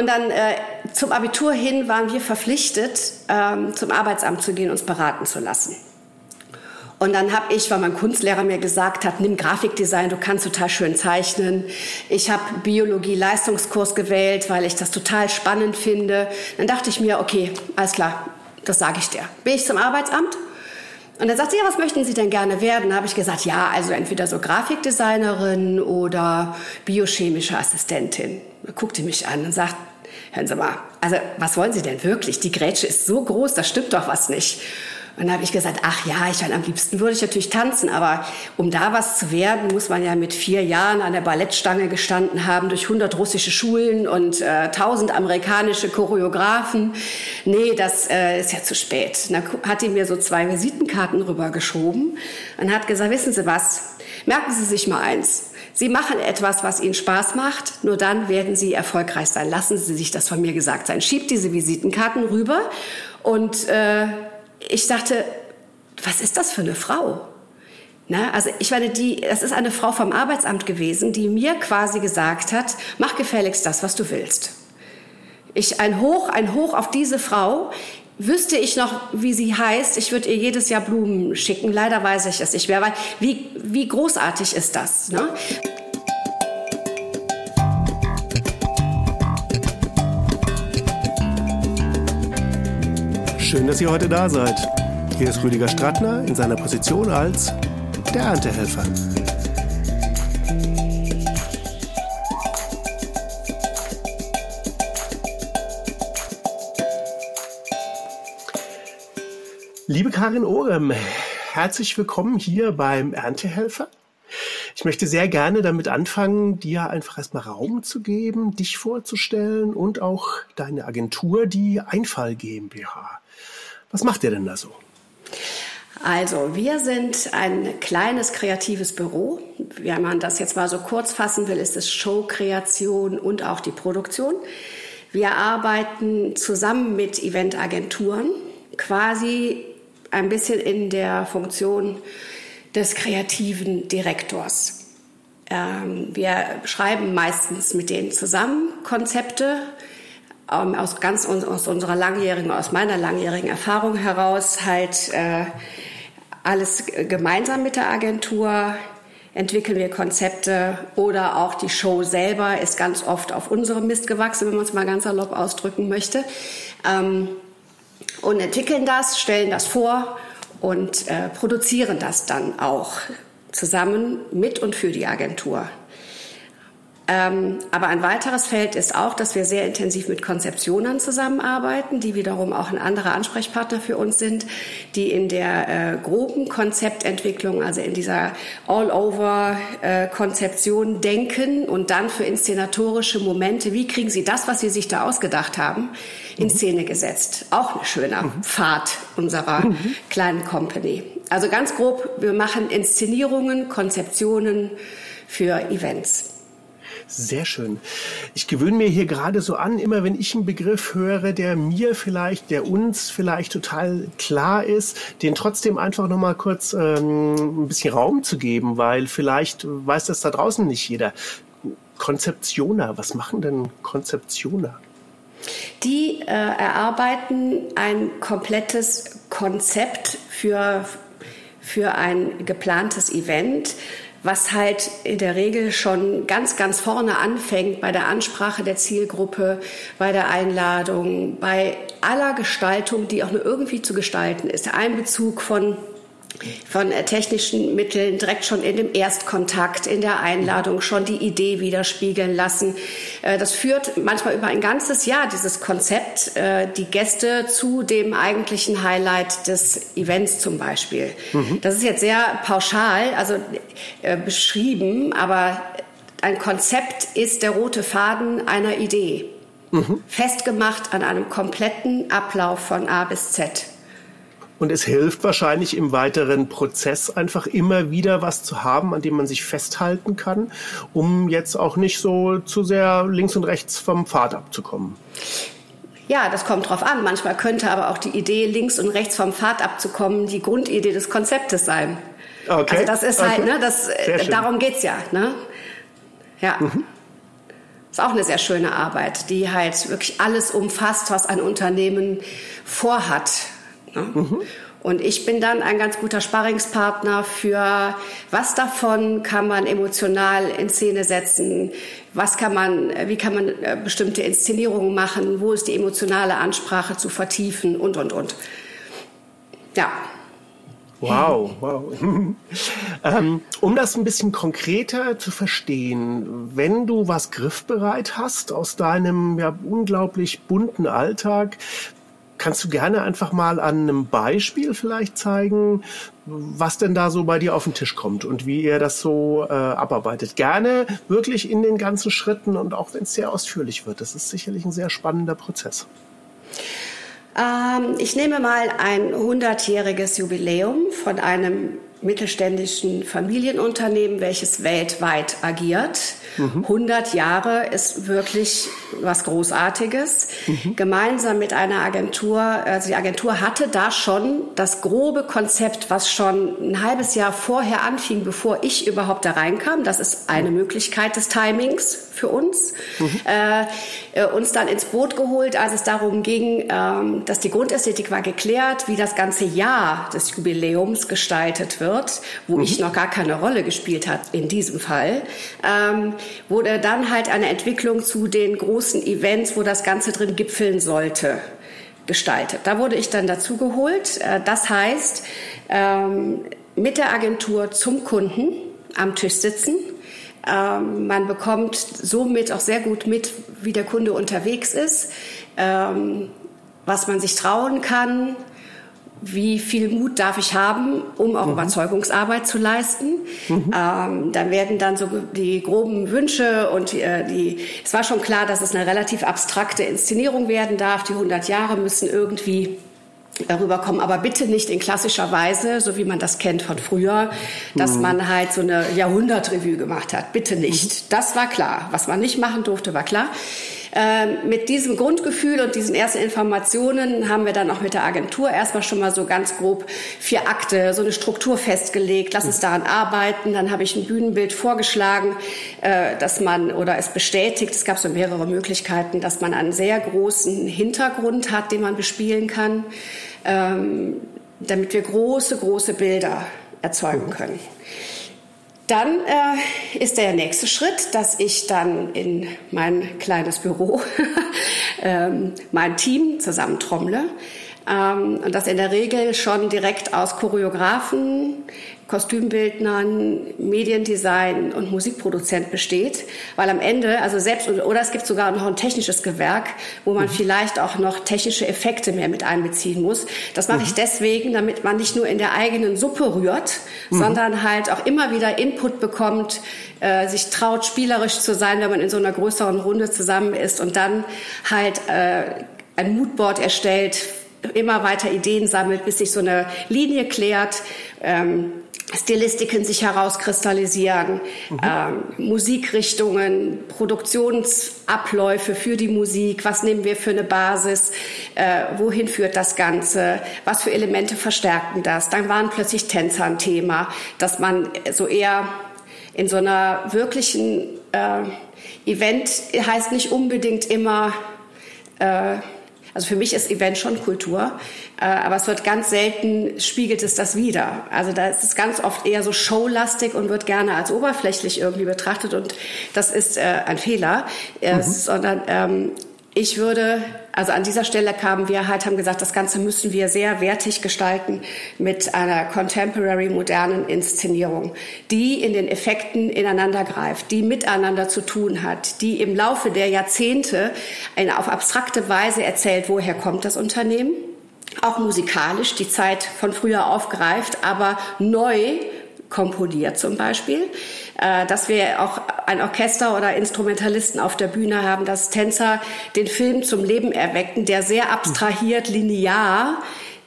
Und dann äh, zum Abitur hin waren wir verpflichtet, ähm, zum Arbeitsamt zu gehen, uns beraten zu lassen. Und dann habe ich, weil mein Kunstlehrer mir gesagt hat, nimm Grafikdesign, du kannst total schön zeichnen. Ich habe Biologie-Leistungskurs gewählt, weil ich das total spannend finde. Dann dachte ich mir, okay, alles klar, das sage ich dir. Bin ich zum Arbeitsamt? Und dann sagt sie, ja, was möchten Sie denn gerne werden? Da habe ich gesagt, ja, also entweder so Grafikdesignerin oder biochemische Assistentin. Da guckte mich an und sagt, hören Sie mal, also was wollen Sie denn wirklich? Die Grätsche ist so groß, da stimmt doch was nicht. Und dann habe ich gesagt, ach ja, ich meine, am liebsten würde ich natürlich tanzen, aber um da was zu werden, muss man ja mit vier Jahren an der Ballettstange gestanden haben, durch 100 russische Schulen und äh, 1000 amerikanische Choreografen. Nee, das äh, ist ja zu spät. Und dann hat die mir so zwei Visitenkarten rübergeschoben und hat gesagt, wissen Sie was, merken Sie sich mal eins. Sie machen etwas, was Ihnen Spaß macht, nur dann werden Sie erfolgreich sein. Lassen Sie sich das von mir gesagt sein. Schiebt diese Visitenkarten rüber und äh, ich dachte, was ist das für eine Frau? Na, also ich meine, die, das ist eine Frau vom Arbeitsamt gewesen, die mir quasi gesagt hat, mach gefälligst das, was du willst. Ich ein Hoch, ein Hoch auf diese Frau. Wüsste ich noch, wie sie heißt, ich würde ihr jedes Jahr Blumen schicken. Leider weiß ich es nicht mehr, weil wie, wie großartig ist das? Ne? Schön, dass ihr heute da seid. Hier ist Rüdiger Strattner in seiner Position als der Erntehelfer. Liebe Karin Orem, herzlich willkommen hier beim Erntehelfer. Ich möchte sehr gerne damit anfangen, dir einfach erstmal Raum zu geben, dich vorzustellen und auch deine Agentur, die Einfall GmbH. Was macht ihr denn da so? Also, wir sind ein kleines kreatives Büro. Wenn man das jetzt mal so kurz fassen will, ist es Showkreation und auch die Produktion. Wir arbeiten zusammen mit Eventagenturen, quasi ein bisschen in der Funktion des kreativen Direktors. Ähm, wir schreiben meistens mit denen zusammen Konzepte, ähm, aus ganz aus unserer langjährigen, aus meiner langjährigen Erfahrung heraus halt äh, alles gemeinsam mit der Agentur entwickeln wir Konzepte oder auch die Show selber ist ganz oft auf unserem Mist gewachsen, wenn man es mal ganz salopp ausdrücken möchte. Ähm, und entwickeln das, stellen das vor und äh, produzieren das dann auch zusammen mit und für die Agentur. Ähm, aber ein weiteres Feld ist auch, dass wir sehr intensiv mit Konzeptionen zusammenarbeiten, die wiederum auch ein anderer Ansprechpartner für uns sind, die in der äh, groben Konzeptentwicklung, also in dieser All-Over-Konzeption denken und dann für inszenatorische Momente, wie kriegen sie das, was sie sich da ausgedacht haben, in mhm. Szene gesetzt. Auch ein schöner mhm. Pfad unserer mhm. kleinen Company. Also ganz grob, wir machen Inszenierungen, Konzeptionen für Events. Sehr schön. Ich gewöhne mir hier gerade so an, immer wenn ich einen Begriff höre, der mir vielleicht, der uns vielleicht total klar ist, den trotzdem einfach nochmal kurz ähm, ein bisschen Raum zu geben, weil vielleicht weiß das da draußen nicht jeder. Konzeptioner, was machen denn Konzeptioner? Die äh, erarbeiten ein komplettes Konzept für, für ein geplantes Event was halt in der Regel schon ganz, ganz vorne anfängt bei der Ansprache der Zielgruppe, bei der Einladung, bei aller Gestaltung, die auch nur irgendwie zu gestalten ist. Der Einbezug von von äh, technischen Mitteln direkt schon in dem Erstkontakt, in der Einladung schon die Idee widerspiegeln lassen. Äh, das führt manchmal über ein ganzes Jahr, dieses Konzept, äh, die Gäste zu dem eigentlichen Highlight des Events zum Beispiel. Mhm. Das ist jetzt sehr pauschal, also beschrieben, aber ein Konzept ist der rote Faden einer Idee. Mhm. Festgemacht an einem kompletten Ablauf von A bis Z. Und es hilft wahrscheinlich im weiteren Prozess einfach immer wieder was zu haben, an dem man sich festhalten kann, um jetzt auch nicht so zu sehr links und rechts vom Pfad abzukommen. Ja, das kommt drauf an. Manchmal könnte aber auch die Idee, links und rechts vom Pfad abzukommen, die Grundidee des Konzeptes sein. Okay. Also das ist halt, okay. ne, das, darum geht's ja. Ne? Ja. Mhm. Ist auch eine sehr schöne Arbeit, die halt wirklich alles umfasst, was ein Unternehmen vorhat. Ne? Mhm. Und ich bin dann ein ganz guter Sparringspartner für, was davon kann man emotional in Szene setzen, was kann man, wie kann man äh, bestimmte Inszenierungen machen, wo ist die emotionale Ansprache zu vertiefen und, und, und. Ja. Wow, wow. ähm, um das ein bisschen konkreter zu verstehen, wenn du was griffbereit hast aus deinem ja, unglaublich bunten Alltag, Kannst du gerne einfach mal an einem Beispiel vielleicht zeigen, was denn da so bei dir auf den Tisch kommt und wie ihr das so äh, abarbeitet? Gerne wirklich in den ganzen Schritten und auch wenn es sehr ausführlich wird. Das ist sicherlich ein sehr spannender Prozess. Ähm, ich nehme mal ein 100-jähriges Jubiläum von einem mittelständischen Familienunternehmen, welches weltweit agiert. Mhm. 100 Jahre ist wirklich was Großartiges. Mhm. Gemeinsam mit einer Agentur, also die Agentur hatte da schon das grobe Konzept, was schon ein halbes Jahr vorher anfing, bevor ich überhaupt da reinkam. Das ist eine Möglichkeit des Timings für uns. Mhm. Äh, uns dann ins Boot geholt, als es darum ging, ähm, dass die Grundästhetik war geklärt, wie das ganze Jahr des Jubiläums gestaltet wird, wo mhm. ich noch gar keine Rolle gespielt hat in diesem Fall. Ähm, wurde dann halt eine Entwicklung zu den großen Events, wo das Ganze drin gipfeln sollte, gestaltet. Da wurde ich dann dazu geholt. Äh, das heißt, ähm, mit der Agentur zum Kunden am Tisch sitzen. Ähm, man bekommt somit auch sehr gut mit, wie der Kunde unterwegs ist, ähm, was man sich trauen kann, wie viel Mut darf ich haben, um auch mhm. Überzeugungsarbeit zu leisten. Mhm. Ähm, dann werden dann so die groben Wünsche und äh, die, es war schon klar, dass es eine relativ abstrakte Inszenierung werden darf. Die 100 Jahre müssen irgendwie darüber kommen, aber bitte nicht in klassischer Weise, so wie man das kennt von früher, dass mhm. man halt so eine Jahrhundertrevue gemacht hat. Bitte nicht. Mhm. Das war klar. Was man nicht machen durfte, war klar. Ähm, mit diesem Grundgefühl und diesen ersten Informationen haben wir dann auch mit der Agentur erstmal schon mal so ganz grob vier Akte, so eine Struktur festgelegt. Lass uns daran arbeiten. Dann habe ich ein Bühnenbild vorgeschlagen, äh, dass man oder es bestätigt, es gab so mehrere Möglichkeiten, dass man einen sehr großen Hintergrund hat, den man bespielen kann, ähm, damit wir große, große Bilder erzeugen können. Dann äh, ist der nächste Schritt, dass ich dann in mein kleines Büro ähm, mein Team zusammentrommle. Ähm, und das in der Regel schon direkt aus Choreografen, Kostümbildnern, Mediendesign und Musikproduzent besteht, weil am Ende, also selbst, oder es gibt sogar noch ein technisches Gewerk, wo man mhm. vielleicht auch noch technische Effekte mehr mit einbeziehen muss. Das mache mhm. ich deswegen, damit man nicht nur in der eigenen Suppe rührt, mhm. sondern halt auch immer wieder Input bekommt, äh, sich traut, spielerisch zu sein, wenn man in so einer größeren Runde zusammen ist und dann halt äh, ein Moodboard erstellt, immer weiter Ideen sammelt, bis sich so eine Linie klärt. Ähm, Stilistiken sich herauskristallisieren, mhm. ähm, Musikrichtungen, Produktionsabläufe für die Musik, was nehmen wir für eine Basis, äh, wohin führt das Ganze, was für Elemente verstärken das. Dann waren plötzlich Tänzer ein Thema, dass man so eher in so einer wirklichen äh, Event heißt nicht unbedingt immer äh, also für mich ist Event schon Kultur, äh, aber es wird ganz selten, spiegelt es das wieder. Also da ist es ganz oft eher so showlastig und wird gerne als oberflächlich irgendwie betrachtet und das ist äh, ein Fehler, äh, mhm. sondern ähm, ich würde, also an dieser Stelle kamen wir halt, haben gesagt, das Ganze müssen wir sehr wertig gestalten mit einer contemporary modernen Inszenierung, die in den Effekten ineinander greift, die miteinander zu tun hat, die im Laufe der Jahrzehnte eine auf abstrakte Weise erzählt, woher kommt das Unternehmen, auch musikalisch die Zeit von früher aufgreift, aber neu komponiert zum Beispiel, äh, dass wir auch ein Orchester oder Instrumentalisten auf der Bühne haben, dass Tänzer den Film zum Leben erwecken, der sehr abstrahiert, linear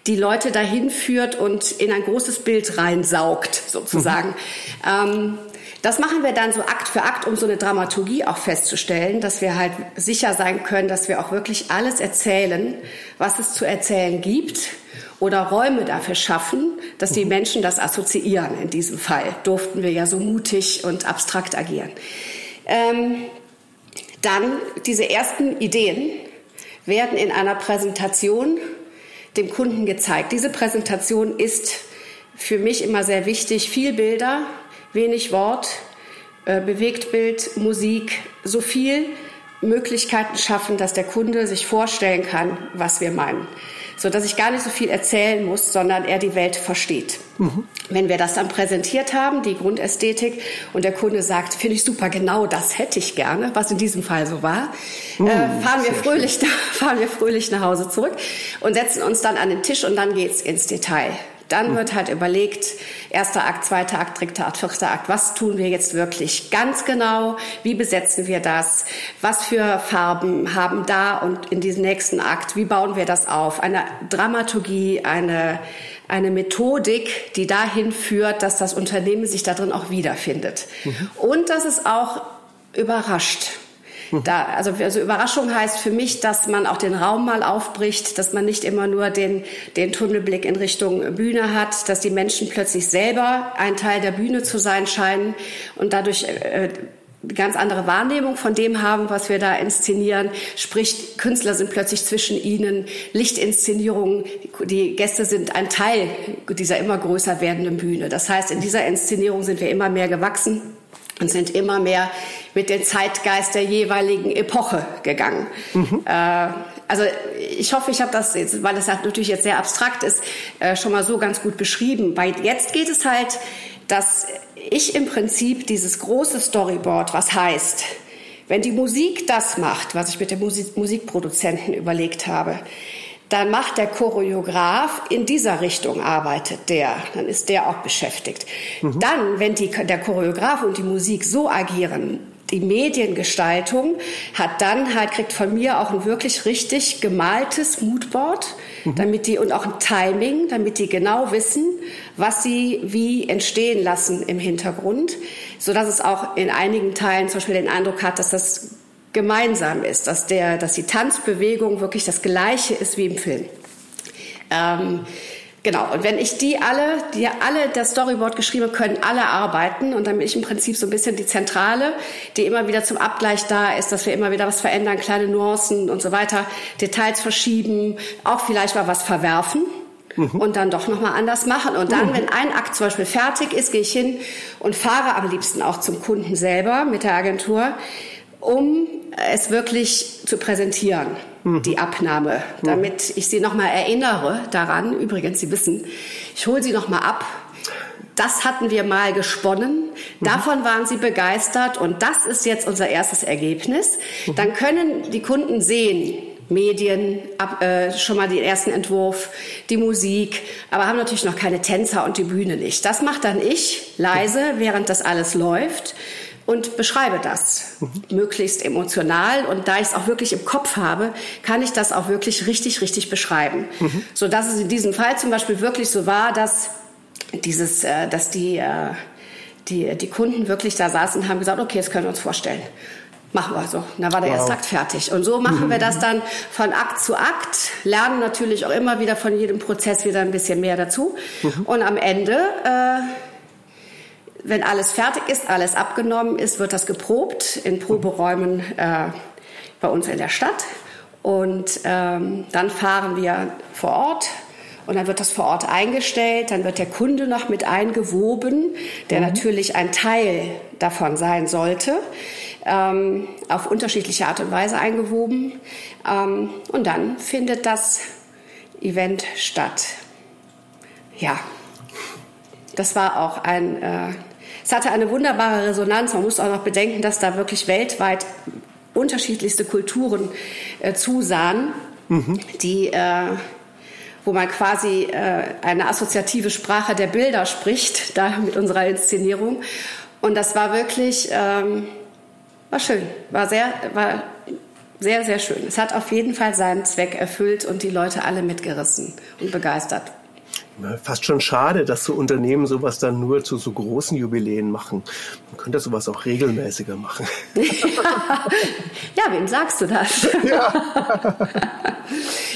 die Leute dahin führt und in ein großes Bild reinsaugt, sozusagen. Mhm. Ähm, das machen wir dann so Akt für Akt, um so eine Dramaturgie auch festzustellen, dass wir halt sicher sein können, dass wir auch wirklich alles erzählen, was es zu erzählen gibt oder Räume dafür schaffen, dass die Menschen das assoziieren. In diesem Fall durften wir ja so mutig und abstrakt agieren. Ähm, Dann diese ersten Ideen werden in einer Präsentation dem Kunden gezeigt. Diese Präsentation ist für mich immer sehr wichtig. Viel Bilder, wenig Wort, äh, Bewegtbild, Musik, so viel Möglichkeiten schaffen, dass der Kunde sich vorstellen kann, was wir meinen. So dass ich gar nicht so viel erzählen muss, sondern er die Welt versteht. Mhm. Wenn wir das dann präsentiert haben, die Grundästhetik, und der Kunde sagt, finde ich super, genau das hätte ich gerne, was in diesem Fall so war, mhm, äh, fahren, wir fröhlich, fahren wir fröhlich nach Hause zurück und setzen uns dann an den Tisch und dann geht's ins Detail. Dann wird halt überlegt, erster Akt, zweiter Akt, dritter Akt, vierter Akt, was tun wir jetzt wirklich ganz genau? Wie besetzen wir das? Was für Farben haben da und in diesem nächsten Akt? Wie bauen wir das auf? Eine Dramaturgie, eine, eine Methodik, die dahin führt, dass das Unternehmen sich darin auch wiederfindet. Mhm. Und dass es auch überrascht. Da, also, also Überraschung heißt für mich, dass man auch den Raum mal aufbricht, dass man nicht immer nur den, den Tunnelblick in Richtung Bühne hat, dass die Menschen plötzlich selber ein Teil der Bühne zu sein scheinen und dadurch äh, ganz andere Wahrnehmung von dem haben, was wir da inszenieren. Sprich, Künstler sind plötzlich zwischen ihnen, Lichtinszenierungen, die Gäste sind ein Teil dieser immer größer werdenden Bühne. Das heißt, in dieser Inszenierung sind wir immer mehr gewachsen und sind immer mehr mit dem Zeitgeist der jeweiligen Epoche gegangen. Mhm. Äh, also ich hoffe, ich habe das, jetzt, weil das natürlich jetzt sehr abstrakt ist, äh, schon mal so ganz gut beschrieben. Weil jetzt geht es halt, dass ich im Prinzip dieses große Storyboard, was heißt, wenn die Musik das macht, was ich mit dem Musik Musikproduzenten überlegt habe, dann macht der Choreograf in dieser Richtung arbeitet der, dann ist der auch beschäftigt. Mhm. Dann, wenn die, der Choreograf und die Musik so agieren, die Mediengestaltung hat dann halt, kriegt von mir auch ein wirklich richtig gemaltes Moodboard, mhm. damit die, und auch ein Timing, damit die genau wissen, was sie wie entstehen lassen im Hintergrund, so dass es auch in einigen Teilen zum Beispiel den Eindruck hat, dass das gemeinsam ist, dass, der, dass die Tanzbewegung wirklich das Gleiche ist wie im Film. Ähm, genau, und wenn ich die alle, die alle das Storyboard geschrieben können, alle arbeiten und dann bin ich im Prinzip so ein bisschen die Zentrale, die immer wieder zum Abgleich da ist, dass wir immer wieder was verändern, kleine Nuancen und so weiter, Details verschieben, auch vielleicht mal was verwerfen. Mhm. Und dann doch nochmal anders machen. Und dann, mhm. wenn ein Akt zum Beispiel fertig ist, gehe ich hin und fahre am liebsten auch zum Kunden selber mit der Agentur, um es wirklich zu präsentieren, mhm. die Abnahme, mhm. damit ich Sie nochmal erinnere daran. Übrigens, Sie wissen, ich hole Sie nochmal ab. Das hatten wir mal gesponnen. Mhm. Davon waren Sie begeistert und das ist jetzt unser erstes Ergebnis. Mhm. Dann können die Kunden sehen, Medien, ab, äh, schon mal den ersten Entwurf, die Musik, aber haben natürlich noch keine Tänzer und die Bühne nicht. Das macht dann ich leise, während das alles läuft und beschreibe das mhm. möglichst emotional und da ich es auch wirklich im Kopf habe, kann ich das auch wirklich richtig richtig beschreiben, mhm. so dass es in diesem Fall zum Beispiel wirklich so war, dass dieses, äh, dass die äh, die die Kunden wirklich da saßen und haben gesagt, okay, jetzt können wir uns vorstellen. Machen wir so. Da war der wow. erste Akt fertig. Und so machen wir das dann von Akt zu Akt, lernen natürlich auch immer wieder von jedem Prozess wieder ein bisschen mehr dazu. Mhm. Und am Ende äh, wenn alles fertig ist, alles abgenommen ist, wird das geprobt in Proberäumen äh, bei uns in der Stadt. Und ähm, dann fahren wir vor Ort und dann wird das vor Ort eingestellt. Dann wird der Kunde noch mit eingewoben, der mhm. natürlich ein Teil davon sein sollte, ähm, auf unterschiedliche Art und Weise eingewoben. Ähm, und dann findet das Event statt. Ja, das war auch ein äh, es hatte eine wunderbare Resonanz. Man muss auch noch bedenken, dass da wirklich weltweit unterschiedlichste Kulturen äh, zusahen, mhm. die äh, wo man quasi äh, eine assoziative Sprache der Bilder spricht, da mit unserer Inszenierung. Und das war wirklich, ähm, war schön, war sehr, war sehr, sehr schön. Es hat auf jeden Fall seinen Zweck erfüllt und die Leute alle mitgerissen und begeistert. Fast schon schade, dass so Unternehmen sowas dann nur zu so großen Jubiläen machen. Man könnte sowas auch regelmäßiger machen. ja, wem sagst du das? Ja.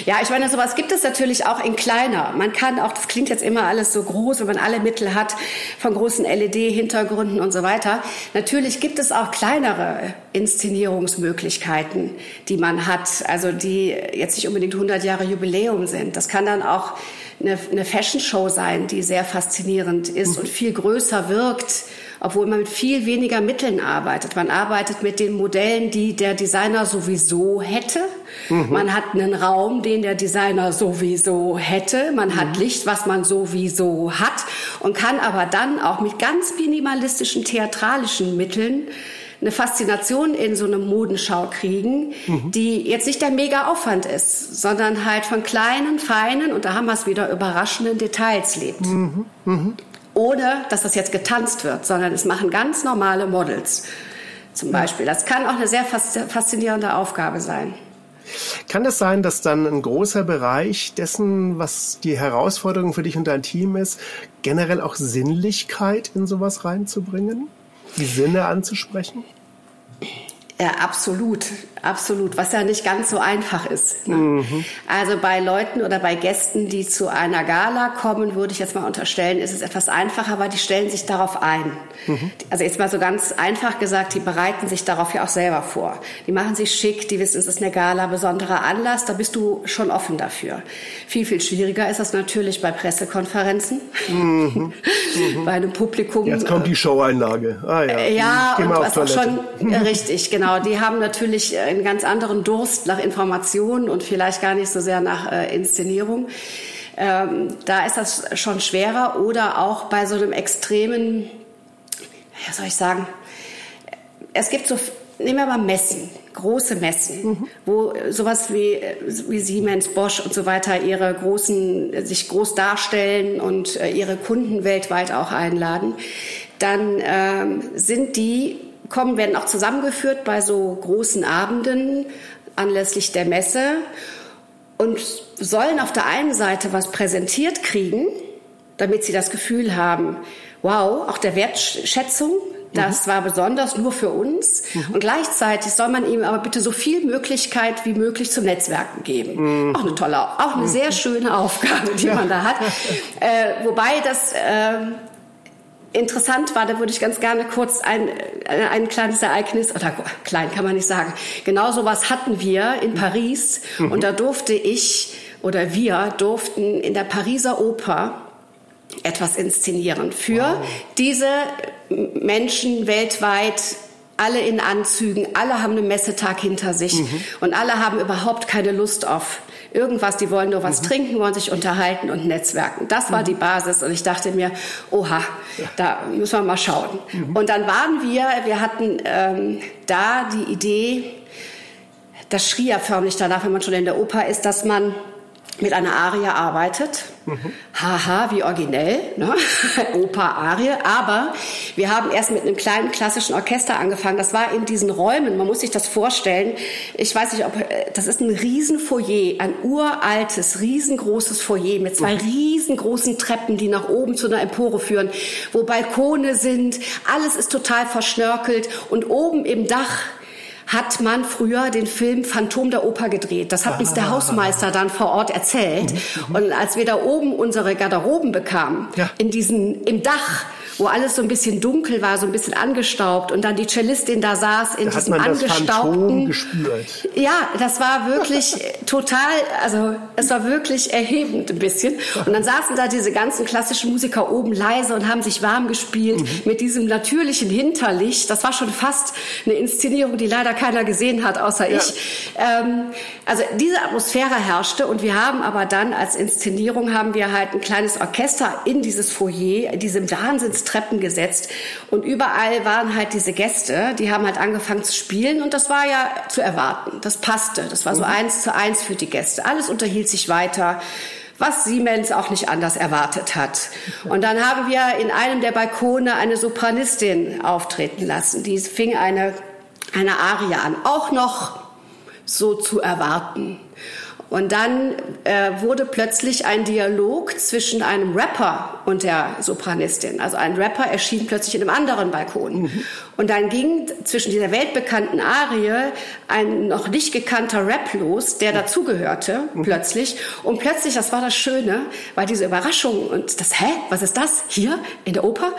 Ja, ich meine, sowas gibt es natürlich auch in kleiner. Man kann auch, das klingt jetzt immer alles so groß, wenn man alle Mittel hat, von großen LED-Hintergründen und so weiter. Natürlich gibt es auch kleinere Inszenierungsmöglichkeiten, die man hat, also die jetzt nicht unbedingt 100 Jahre Jubiläum sind. Das kann dann auch eine, eine Fashion-Show sein, die sehr faszinierend ist mhm. und viel größer wirkt obwohl man mit viel weniger Mitteln arbeitet. Man arbeitet mit den Modellen, die der Designer sowieso hätte. Mhm. Man hat einen Raum, den der Designer sowieso hätte. Man mhm. hat Licht, was man sowieso hat und kann aber dann auch mit ganz minimalistischen theatralischen Mitteln eine Faszination in so eine Modenschau kriegen, mhm. die jetzt nicht der mega Aufwand ist, sondern halt von kleinen, feinen und da haben wir es wieder überraschenden Details lebt. Mhm. Mhm ohne dass das jetzt getanzt wird, sondern es machen ganz normale Models zum Beispiel. Das kann auch eine sehr faszinierende Aufgabe sein. Kann es sein, dass dann ein großer Bereich dessen, was die Herausforderung für dich und dein Team ist, generell auch Sinnlichkeit in sowas reinzubringen? Die Sinne anzusprechen? Ja, absolut, absolut, was ja nicht ganz so einfach ist. Ne? Mhm. Also bei Leuten oder bei Gästen, die zu einer Gala kommen, würde ich jetzt mal unterstellen, ist es etwas einfacher, weil die stellen sich darauf ein. Mhm. Also jetzt mal so ganz einfach gesagt, die bereiten sich darauf ja auch selber vor. Die machen sich schick, die wissen, es ist eine Gala, besonderer Anlass, da bist du schon offen dafür. Viel, viel schwieriger ist das natürlich bei Pressekonferenzen, mhm. bei einem Publikum. Jetzt kommt die Showeinlage. Ah, ja, ja und was auch schon richtig, genau Genau, die haben natürlich einen ganz anderen Durst nach Informationen und vielleicht gar nicht so sehr nach äh, Inszenierung. Ähm, da ist das schon schwerer oder auch bei so einem extremen, ja soll ich sagen, es gibt so, nehmen wir mal Messen, große Messen, mhm. wo sowas wie, wie Siemens, Bosch und so weiter ihre großen, sich groß darstellen und äh, ihre Kunden weltweit auch einladen, dann ähm, sind die kommen, werden auch zusammengeführt bei so großen Abenden anlässlich der Messe und sollen auf der einen Seite was präsentiert kriegen, damit sie das Gefühl haben, wow, auch der Wertschätzung, das mhm. war besonders nur für uns. Mhm. Und gleichzeitig soll man ihm aber bitte so viel Möglichkeit wie möglich zum Netzwerken geben. Mhm. Auch eine tolle, auch eine sehr schöne Aufgabe, die ja. man da hat. Äh, wobei das äh, interessant war, da würde ich ganz gerne kurz ein, äh, ein kleines Ereignis, oder klein kann man nicht sagen, genau sowas hatten wir in Paris mhm. und da durfte ich oder wir durften in der Pariser Oper etwas inszenieren für wow. diese Menschen weltweit alle in Anzügen, alle haben einen Messetag hinter sich mhm. und alle haben überhaupt keine Lust auf irgendwas, die wollen nur was mhm. trinken, wollen sich unterhalten und netzwerken. Das war mhm. die Basis und ich dachte mir, oha, ja. da müssen wir mal schauen. Mhm. Und dann waren wir, wir hatten ähm, da die Idee, das schrie ja förmlich danach, wenn man schon in der Oper ist, dass man mit einer Arie arbeitet. Mhm. Haha, wie originell, ne? Oper-Arie. Aber wir haben erst mit einem kleinen klassischen Orchester angefangen. Das war in diesen Räumen, man muss sich das vorstellen. Ich weiß nicht, ob, äh, das ist ein Riesenfoyer, ein uraltes, riesengroßes Foyer mit zwei mhm. riesengroßen Treppen, die nach oben zu einer Empore führen, wo Balkone sind. Alles ist total verschnörkelt und oben im Dach hat man früher den Film Phantom der Oper gedreht. Das hat uns der Hausmeister dann vor Ort erzählt. Mhm. mhm. Und als wir da oben unsere Garderoben bekamen, ja. in diesen, im Dach, wo alles so ein bisschen dunkel war, so ein bisschen angestaubt und dann die Cellistin da saß in da diesem hat man angestaubten. Das gespürt. Ja, das war wirklich total, also es war wirklich erhebend ein bisschen. Und dann saßen da diese ganzen klassischen Musiker oben leise und haben sich warm gespielt mhm. mit diesem natürlichen Hinterlicht. Das war schon fast eine Inszenierung, die leider keiner gesehen hat, außer ja. ich. Ähm, also diese Atmosphäre herrschte und wir haben aber dann als Inszenierung haben wir halt ein kleines Orchester in dieses Foyer, in diesem Wahnsinns Treppen gesetzt und überall waren halt diese Gäste, die haben halt angefangen zu spielen und das war ja zu erwarten. Das passte. Das war so mhm. eins zu eins für die Gäste. Alles unterhielt sich weiter was Siemens auch nicht anders erwartet hat. Und dann haben wir in einem der Balkone eine Sopranistin auftreten lassen. Die fing eine, eine Arie an, auch noch so zu erwarten. Und dann äh, wurde plötzlich ein Dialog zwischen einem Rapper und der Sopranistin. Also ein Rapper erschien plötzlich in einem anderen Balkon. Mhm. Und dann ging zwischen dieser weltbekannten Arie ein noch nicht gekannter Rap los, der dazugehörte, mhm. plötzlich. Und plötzlich, das war das Schöne, war diese Überraschung und das, hä, was ist das? Hier in der Oper?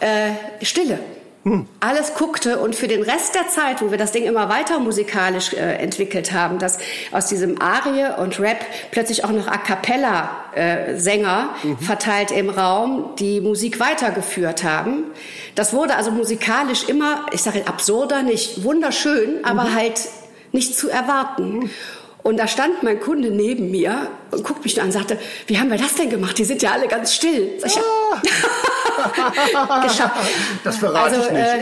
Äh, Stille. Hm. Alles guckte und für den Rest der Zeit, wo wir das Ding immer weiter musikalisch äh, entwickelt haben, dass aus diesem Arie und Rap plötzlich auch noch A cappella äh, Sänger mhm. verteilt im Raum die Musik weitergeführt haben. Das wurde also musikalisch immer, ich sage absurder, nicht wunderschön, mhm. aber halt nicht zu erwarten. Mhm. Und da stand mein Kunde neben mir und guckt mich an und sagte, wie haben wir das denn gemacht? Die sind ja alle ganz still. Sag ich, ah. geschafft. Das verrate also, ich nicht. Äh,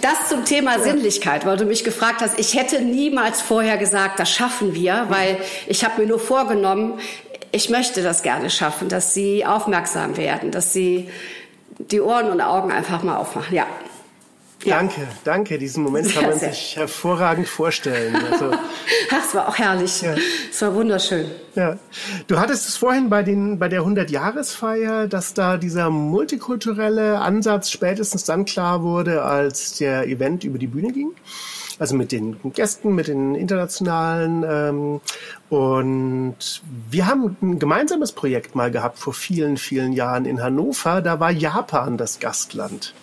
das zum Thema Sinnlichkeit, weil du mich gefragt hast. Ich hätte niemals vorher gesagt, das schaffen wir, weil ich habe mir nur vorgenommen, ich möchte das gerne schaffen, dass sie aufmerksam werden, dass sie die Ohren und Augen einfach mal aufmachen. Ja. Ja. Danke, danke. Diesen Moment kann man sich hervorragend vorstellen. Also, Ach, es war auch herrlich. Ja. Es war wunderschön. Ja. Du hattest es vorhin bei, den, bei der 100-Jahresfeier, dass da dieser multikulturelle Ansatz spätestens dann klar wurde, als der Event über die Bühne ging. Also mit den Gästen, mit den internationalen. Ähm, und wir haben ein gemeinsames Projekt mal gehabt vor vielen, vielen Jahren in Hannover. Da war Japan das Gastland.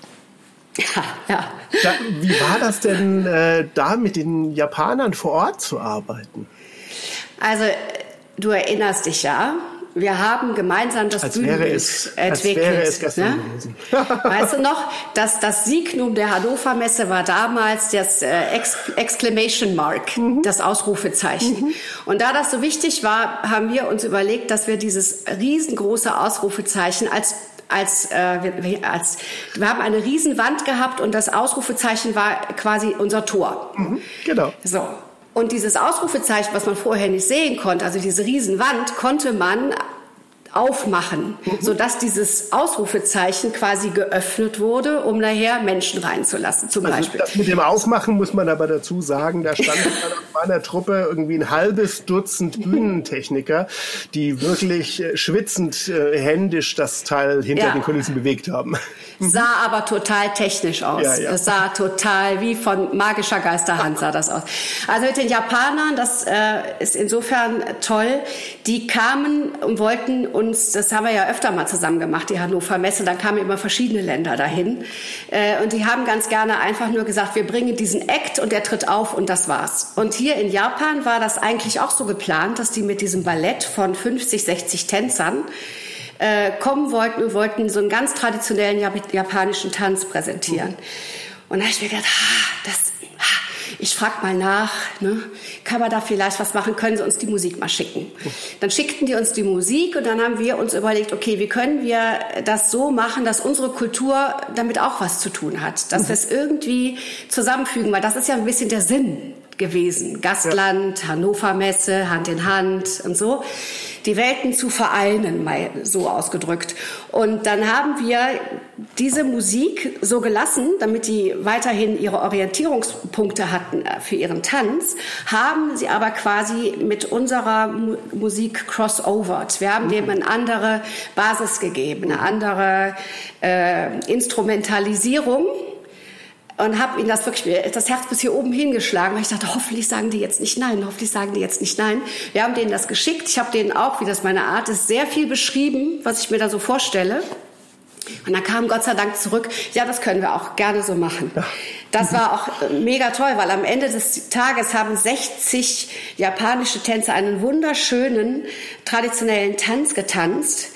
Ja, ja. Da, wie war das denn, äh, da mit den Japanern vor Ort zu arbeiten? Also, du erinnerst dich ja, wir haben gemeinsam das als Bühnenbild es, entwickelt. Als wäre es ne? weißt du noch, dass das Signum der Hannover Messe war damals das äh, Ex Exclamation Mark, mhm. das Ausrufezeichen. Mhm. Und da das so wichtig war, haben wir uns überlegt, dass wir dieses riesengroße Ausrufezeichen als als, äh, als wir haben eine Riesenwand gehabt und das Ausrufezeichen war quasi unser Tor. Mhm, genau. So. Und dieses Ausrufezeichen, was man vorher nicht sehen konnte, also diese Riesenwand, konnte man aufmachen, mhm. sodass dieses Ausrufezeichen quasi geöffnet wurde, um nachher Menschen reinzulassen, zum also Beispiel. Mit dem Aufmachen muss man aber dazu sagen, da stand in meiner Truppe irgendwie ein halbes Dutzend Bühnentechniker, die wirklich äh, schwitzend äh, händisch das Teil hinter ja. den Kulissen bewegt haben. Sah aber total technisch aus. Ja, ja. Es sah total wie von magischer Geisterhand sah das aus. Also mit den Japanern, das äh, ist insofern toll. Die kamen und wollten uns, das haben wir ja öfter mal zusammen gemacht, die Hannover Messe, dann kamen immer verschiedene Länder dahin. Äh, und die haben ganz gerne einfach nur gesagt, wir bringen diesen Act und der tritt auf und das war's. Und hier in Japan war das eigentlich auch so geplant, dass die mit diesem Ballett von 50, 60 Tänzern äh, kommen wollten und wollten so einen ganz traditionellen japanischen Tanz präsentieren. Und da habe ich mir gedacht, ha, das, ich frage mal nach, ne? kann man da vielleicht was machen, können sie uns die Musik mal schicken. Dann schickten die uns die Musik und dann haben wir uns überlegt, okay, wie können wir das so machen, dass unsere Kultur damit auch was zu tun hat, dass wir es irgendwie zusammenfügen, weil das ist ja ein bisschen der Sinn gewesen. Gastland, ja. Hannover Messe, Hand in Hand und so die Welten zu vereinen, mal so ausgedrückt. Und dann haben wir diese Musik so gelassen, damit die weiterhin ihre Orientierungspunkte hatten äh, für ihren Tanz, haben sie aber quasi mit unserer Musik crossovert. Wir haben dem eine andere Basis gegeben, eine andere äh, Instrumentalisierung und habe ihnen das wirklich das Herz bis hier oben hingeschlagen, weil ich dachte, hoffentlich sagen die jetzt nicht nein, hoffentlich sagen die jetzt nicht nein. Wir haben denen das geschickt. Ich habe denen auch, wie das meine Art ist, sehr viel beschrieben, was ich mir da so vorstelle. Und dann kam Gott sei Dank zurück, ja, das können wir auch gerne so machen. Das war auch mega toll, weil am Ende des Tages haben 60 japanische Tänzer einen wunderschönen traditionellen Tanz getanzt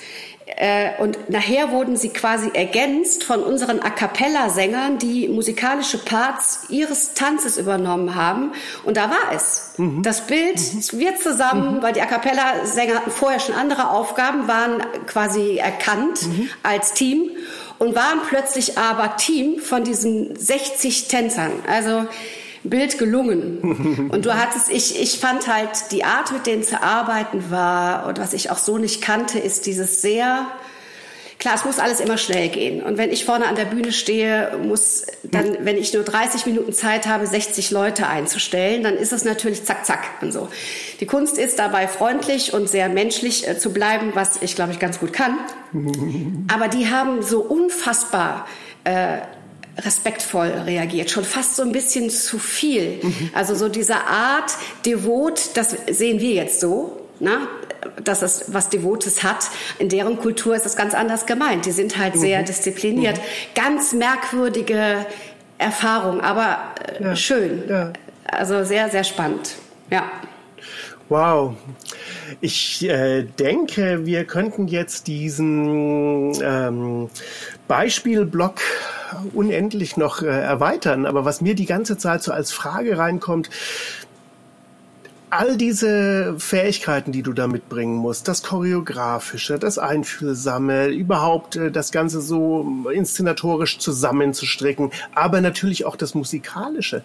und nachher wurden sie quasi ergänzt von unseren A cappella-Sängern, die musikalische Parts ihres Tanzes übernommen haben. Und da war es. Mhm. Das Bild, mhm. wir zusammen, mhm. weil die A cappella-Sänger hatten vorher schon andere Aufgaben, waren quasi erkannt mhm. als Team und waren plötzlich aber Team von diesen 60 Tänzern. Also Bild gelungen. Und du hattest, ich, ich fand halt, die Art, mit denen zu arbeiten war, und was ich auch so nicht kannte, ist dieses sehr, klar, es muss alles immer schnell gehen. Und wenn ich vorne an der Bühne stehe, muss dann, wenn ich nur 30 Minuten Zeit habe, 60 Leute einzustellen, dann ist es natürlich zack, zack und so. Die Kunst ist dabei freundlich und sehr menschlich äh, zu bleiben, was ich glaube ich ganz gut kann. Aber die haben so unfassbar äh, respektvoll reagiert, schon fast so ein bisschen zu viel. Mhm. Also so diese Art devot, das sehen wir jetzt so, na, dass es was Devotes hat. In deren Kultur ist das ganz anders gemeint. Die sind halt mhm. sehr diszipliniert. Mhm. Ganz merkwürdige Erfahrung, aber äh, ja. schön. Ja. Also sehr, sehr spannend. Ja. Wow. Ich äh, denke, wir könnten jetzt diesen ähm, Beispielblock unendlich noch äh, erweitern. Aber was mir die ganze Zeit so als Frage reinkommt, all diese Fähigkeiten, die du da mitbringen musst, das Choreografische, das Einfühlsame, überhaupt äh, das Ganze so inszenatorisch zusammenzustricken, aber natürlich auch das Musikalische.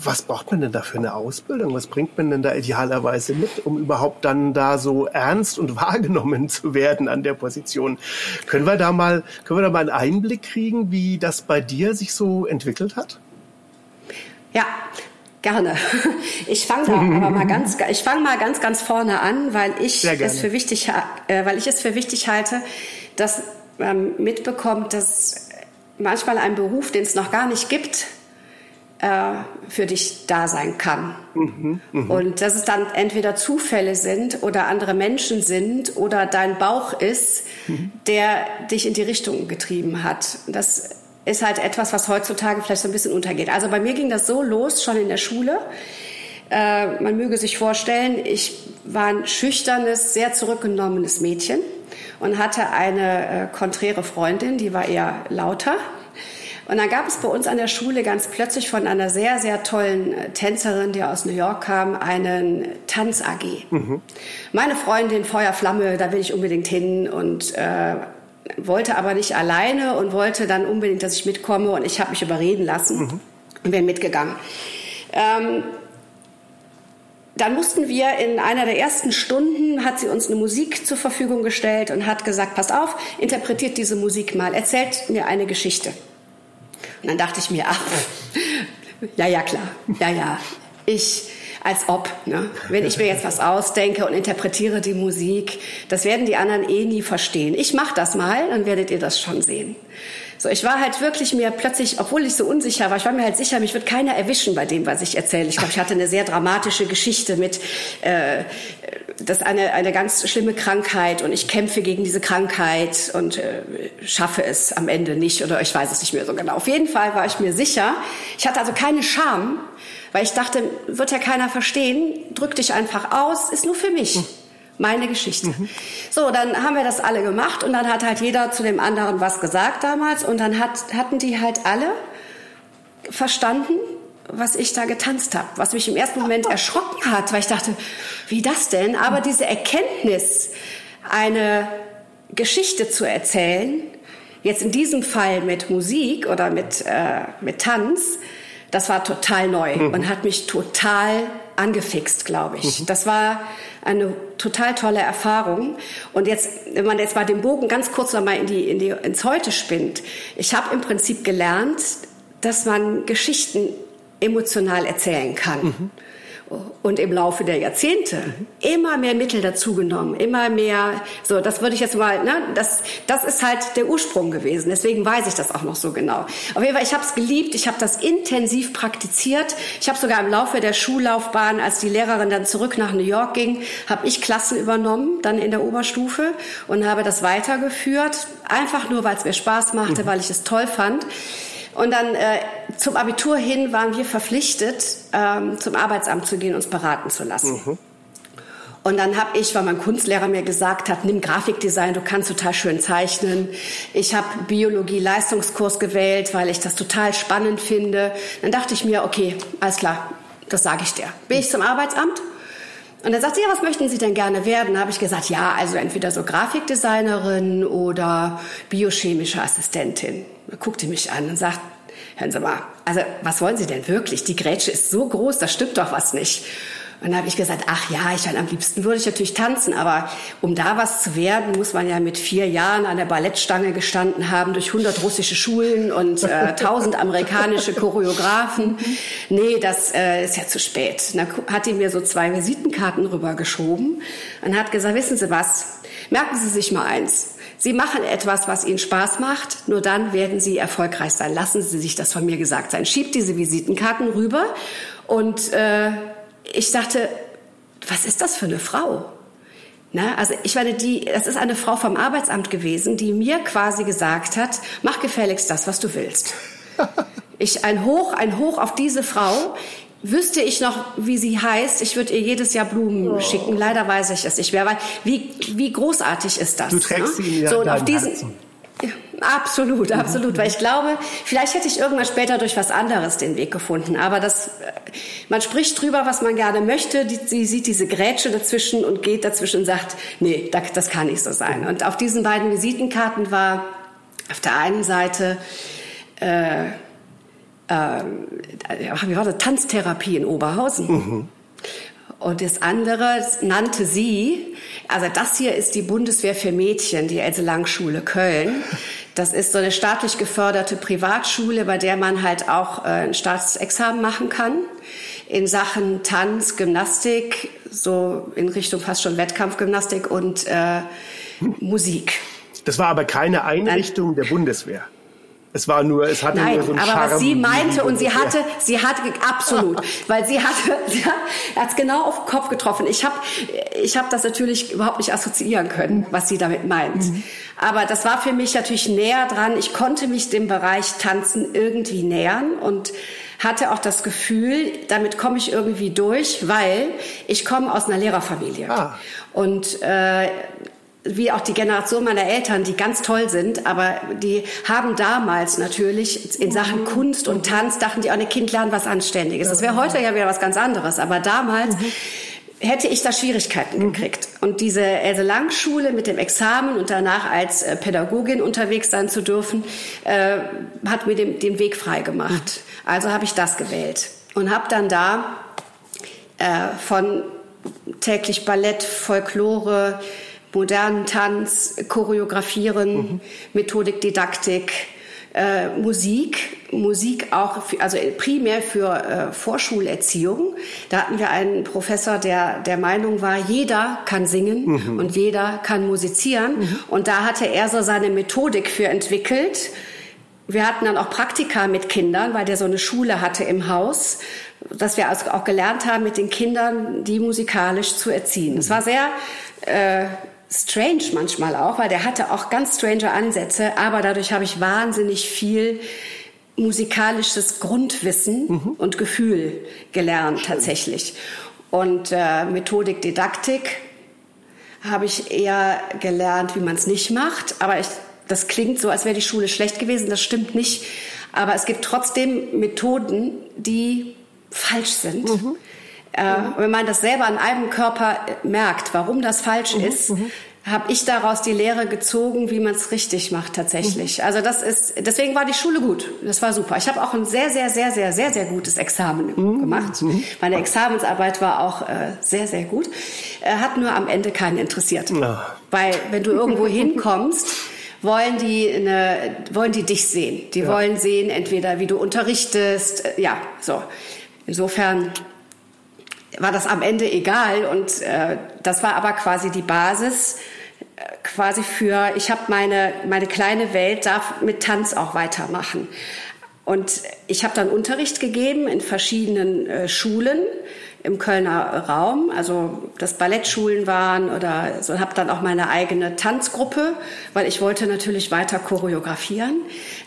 Was braucht man denn da für eine Ausbildung? Was bringt man denn da idealerweise mit, um überhaupt dann da so ernst und wahrgenommen zu werden an der Position? Können wir da mal, können wir da mal einen Einblick kriegen, wie das bei dir sich so entwickelt hat? Ja, Gerne. Ich fange da aber mal ganz, ich fange mal ganz, ganz vorne an, weil ich es für wichtig, äh, weil ich es für wichtig halte, dass man mitbekommt, dass manchmal ein Beruf, den es noch gar nicht gibt, für dich da sein kann. Mhm, mh. Und dass es dann entweder Zufälle sind oder andere Menschen sind oder dein Bauch ist, mhm. der dich in die Richtung getrieben hat. Das ist halt etwas, was heutzutage vielleicht so ein bisschen untergeht. Also bei mir ging das so los, schon in der Schule. Äh, man möge sich vorstellen, ich war ein schüchternes, sehr zurückgenommenes Mädchen und hatte eine äh, konträre Freundin, die war eher lauter. Und dann gab es bei uns an der Schule ganz plötzlich von einer sehr, sehr tollen äh, Tänzerin, die aus New York kam, einen Tanz-AG. Mhm. Meine Freundin, Feuerflamme, da will ich unbedingt hin und äh, wollte aber nicht alleine und wollte dann unbedingt, dass ich mitkomme und ich habe mich überreden lassen mhm. und bin mitgegangen. Ähm, dann mussten wir in einer der ersten Stunden, hat sie uns eine Musik zur Verfügung gestellt und hat gesagt, passt auf, interpretiert diese Musik mal, erzählt mir eine Geschichte. Und dann dachte ich mir, ach, ja, ja, klar, ja, ja, ich als ob. Ne? Wenn ich mir jetzt was ausdenke und interpretiere die Musik, das werden die anderen eh nie verstehen. Ich mache das mal, dann werdet ihr das schon sehen. So, ich war halt wirklich mir plötzlich, obwohl ich so unsicher war, ich war mir halt sicher, mich wird keiner erwischen bei dem, was ich erzähle. Ich glaube, ich hatte eine sehr dramatische Geschichte mit, äh, das ist eine, eine ganz schlimme Krankheit und ich kämpfe gegen diese Krankheit und äh, schaffe es am Ende nicht oder ich weiß es nicht mehr so genau. Auf jeden Fall war ich mir sicher. Ich hatte also keine Scham, weil ich dachte, wird ja keiner verstehen, drück dich einfach aus, ist nur für mich. Mhm. Meine Geschichte. Mhm. So, dann haben wir das alle gemacht und dann hat halt jeder zu dem anderen was gesagt damals und dann hat, hatten die halt alle verstanden, was ich da getanzt habe, was mich im ersten Moment erschrocken hat, weil ich dachte, wie das denn? Aber diese Erkenntnis, eine Geschichte zu erzählen, jetzt in diesem Fall mit Musik oder mit, äh, mit Tanz, das war total neu mhm. und hat mich total angefixt, glaube ich. Mhm. Das war eine total tolle Erfahrung. Und jetzt, wenn man jetzt mal den Bogen ganz kurz noch mal in die, in die, ins Heute spinnt. Ich habe im Prinzip gelernt, dass man Geschichten emotional erzählen kann. Mhm und im Laufe der Jahrzehnte immer mehr Mittel dazugenommen, immer mehr, so, das würde ich jetzt mal, ne, das, das ist halt der Ursprung gewesen. Deswegen weiß ich das auch noch so genau. Auf jeden Fall, ich habe es geliebt, ich habe das intensiv praktiziert. Ich habe sogar im Laufe der Schullaufbahn, als die Lehrerin dann zurück nach New York ging, habe ich Klassen übernommen, dann in der Oberstufe und habe das weitergeführt, einfach nur, weil es mir Spaß machte, mhm. weil ich es toll fand. Und dann äh, zum Abitur hin waren wir verpflichtet, ähm, zum Arbeitsamt zu gehen, uns beraten zu lassen. Mhm. Und dann habe ich, weil mein Kunstlehrer mir gesagt hat, nimm Grafikdesign, du kannst total schön zeichnen. Ich habe Biologie-Leistungskurs gewählt, weil ich das total spannend finde. Dann dachte ich mir, okay, alles klar, das sage ich dir. Bin ich zum Arbeitsamt? Und dann sagt sie, ja, was möchten Sie denn gerne werden? Da habe ich gesagt, ja, also entweder so Grafikdesignerin oder biochemische Assistentin. Guckte mich an und sagt, hören Sie mal, also was wollen Sie denn wirklich? Die Grätsche ist so groß, da stimmt doch was nicht. Und dann habe ich gesagt, ach ja, ich am liebsten würde ich natürlich tanzen, aber um da was zu werden, muss man ja mit vier Jahren an der Ballettstange gestanden haben, durch 100 russische Schulen und äh, 1000 amerikanische Choreografen. Nee, das äh, ist ja zu spät. Dann hat die mir so zwei Visitenkarten rübergeschoben und hat gesagt, wissen Sie was, merken Sie sich mal eins. Sie machen etwas, was Ihnen Spaß macht, nur dann werden Sie erfolgreich sein. Lassen Sie sich das von mir gesagt sein. Schiebt diese Visitenkarten rüber und äh, ich dachte, was ist das für eine Frau? Na, also ich meine, die, das ist eine Frau vom Arbeitsamt gewesen, die mir quasi gesagt hat, mach gefälligst das, was du willst. Ich ein Hoch, ein Hoch auf diese Frau. Wüsste ich noch, wie sie heißt, ich würde ihr jedes Jahr Blumen oh. schicken. Leider weiß ich es nicht mehr, weil wie, wie großartig ist das? Du trägst ne? sie ja so, und auf diesen, Herzen. Absolut, absolut. Weil ich glaube, vielleicht hätte ich irgendwann später durch was anderes den Weg gefunden. Aber das, man spricht drüber, was man gerne möchte. Die, sie sieht diese Grätsche dazwischen und geht dazwischen und sagt, nee, das, das kann nicht so sein. Und auf diesen beiden Visitenkarten war auf der einen Seite, äh, äh, wie war das? Tanztherapie in Oberhausen. Mhm. Und das andere nannte sie, also das hier ist die Bundeswehr für Mädchen, die Else Lang Schule Köln. Das ist so eine staatlich geförderte Privatschule, bei der man halt auch äh, ein Staatsexamen machen kann in Sachen Tanz, Gymnastik, so in Richtung fast schon Wettkampfgymnastik und äh, Musik. Das war aber keine Einrichtung der Bundeswehr. Es war nur, es hatte Nein, nur so einen aber Charme was sie meinte und sie hatte, sie hatte absolut, weil sie hatte, sie hat es genau auf den Kopf getroffen. Ich habe, ich habe das natürlich überhaupt nicht assoziieren können, was sie damit meint. Mhm. Aber das war für mich natürlich näher dran. Ich konnte mich dem Bereich Tanzen irgendwie nähern und hatte auch das Gefühl, damit komme ich irgendwie durch, weil ich komme aus einer Lehrerfamilie. Ah. Und äh, wie auch die Generation meiner Eltern, die ganz toll sind, aber die haben damals natürlich in Sachen Kunst und Tanz, dachten die, auch, ein Kind lernt was Anständiges. Das wäre heute ja wieder was ganz anderes, aber damals hätte ich da Schwierigkeiten gekriegt. Und diese Else Lang Schule mit dem Examen und danach als äh, Pädagogin unterwegs sein zu dürfen, äh, hat mir den, den Weg frei gemacht. Also habe ich das gewählt und habe dann da äh, von täglich Ballett, Folklore, modernen Tanz, Choreografieren, mhm. Methodik, Didaktik, äh, Musik, Musik auch, für, also primär für äh, Vorschulerziehung. Da hatten wir einen Professor, der der Meinung war, jeder kann singen Mhm. und jeder kann musizieren. Und da hatte er so seine Methodik für entwickelt. Wir hatten dann auch Praktika mit Kindern, weil der so eine Schule hatte im Haus, dass wir also auch gelernt haben, mit den Kindern die musikalisch zu erziehen. Es war sehr äh, strange manchmal auch, weil der hatte auch ganz strange Ansätze, aber dadurch habe ich wahnsinnig viel musikalisches Grundwissen und Gefühl gelernt tatsächlich. Und äh, Methodik, Didaktik habe ich eher gelernt, wie man es nicht macht. Aber ich, das klingt so, als wäre die Schule schlecht gewesen. Das stimmt nicht. Aber es gibt trotzdem Methoden, die falsch sind. Äh, Wenn man das selber an einem Körper äh, merkt, warum das falsch ist, habe ich daraus die Lehre gezogen, wie man es richtig macht tatsächlich. Also das ist, deswegen war die Schule gut. Das war super. Ich habe auch ein sehr, sehr, sehr, sehr, sehr, sehr gutes Examen gemacht. Meine Examensarbeit war auch äh, sehr, sehr gut. Äh, hat nur am Ende keinen interessiert. Ja. Weil wenn du irgendwo hinkommst, wollen die, eine, wollen die dich sehen. Die wollen sehen, entweder wie du unterrichtest, äh, ja, so. Insofern war das am Ende egal und äh, das war aber quasi die Basis äh, quasi für ich habe meine meine kleine Welt darf mit Tanz auch weitermachen. Und ich habe dann Unterricht gegeben in verschiedenen äh, Schulen im Kölner Raum, also das Ballettschulen waren oder so, habe dann auch meine eigene Tanzgruppe, weil ich wollte natürlich weiter choreografieren.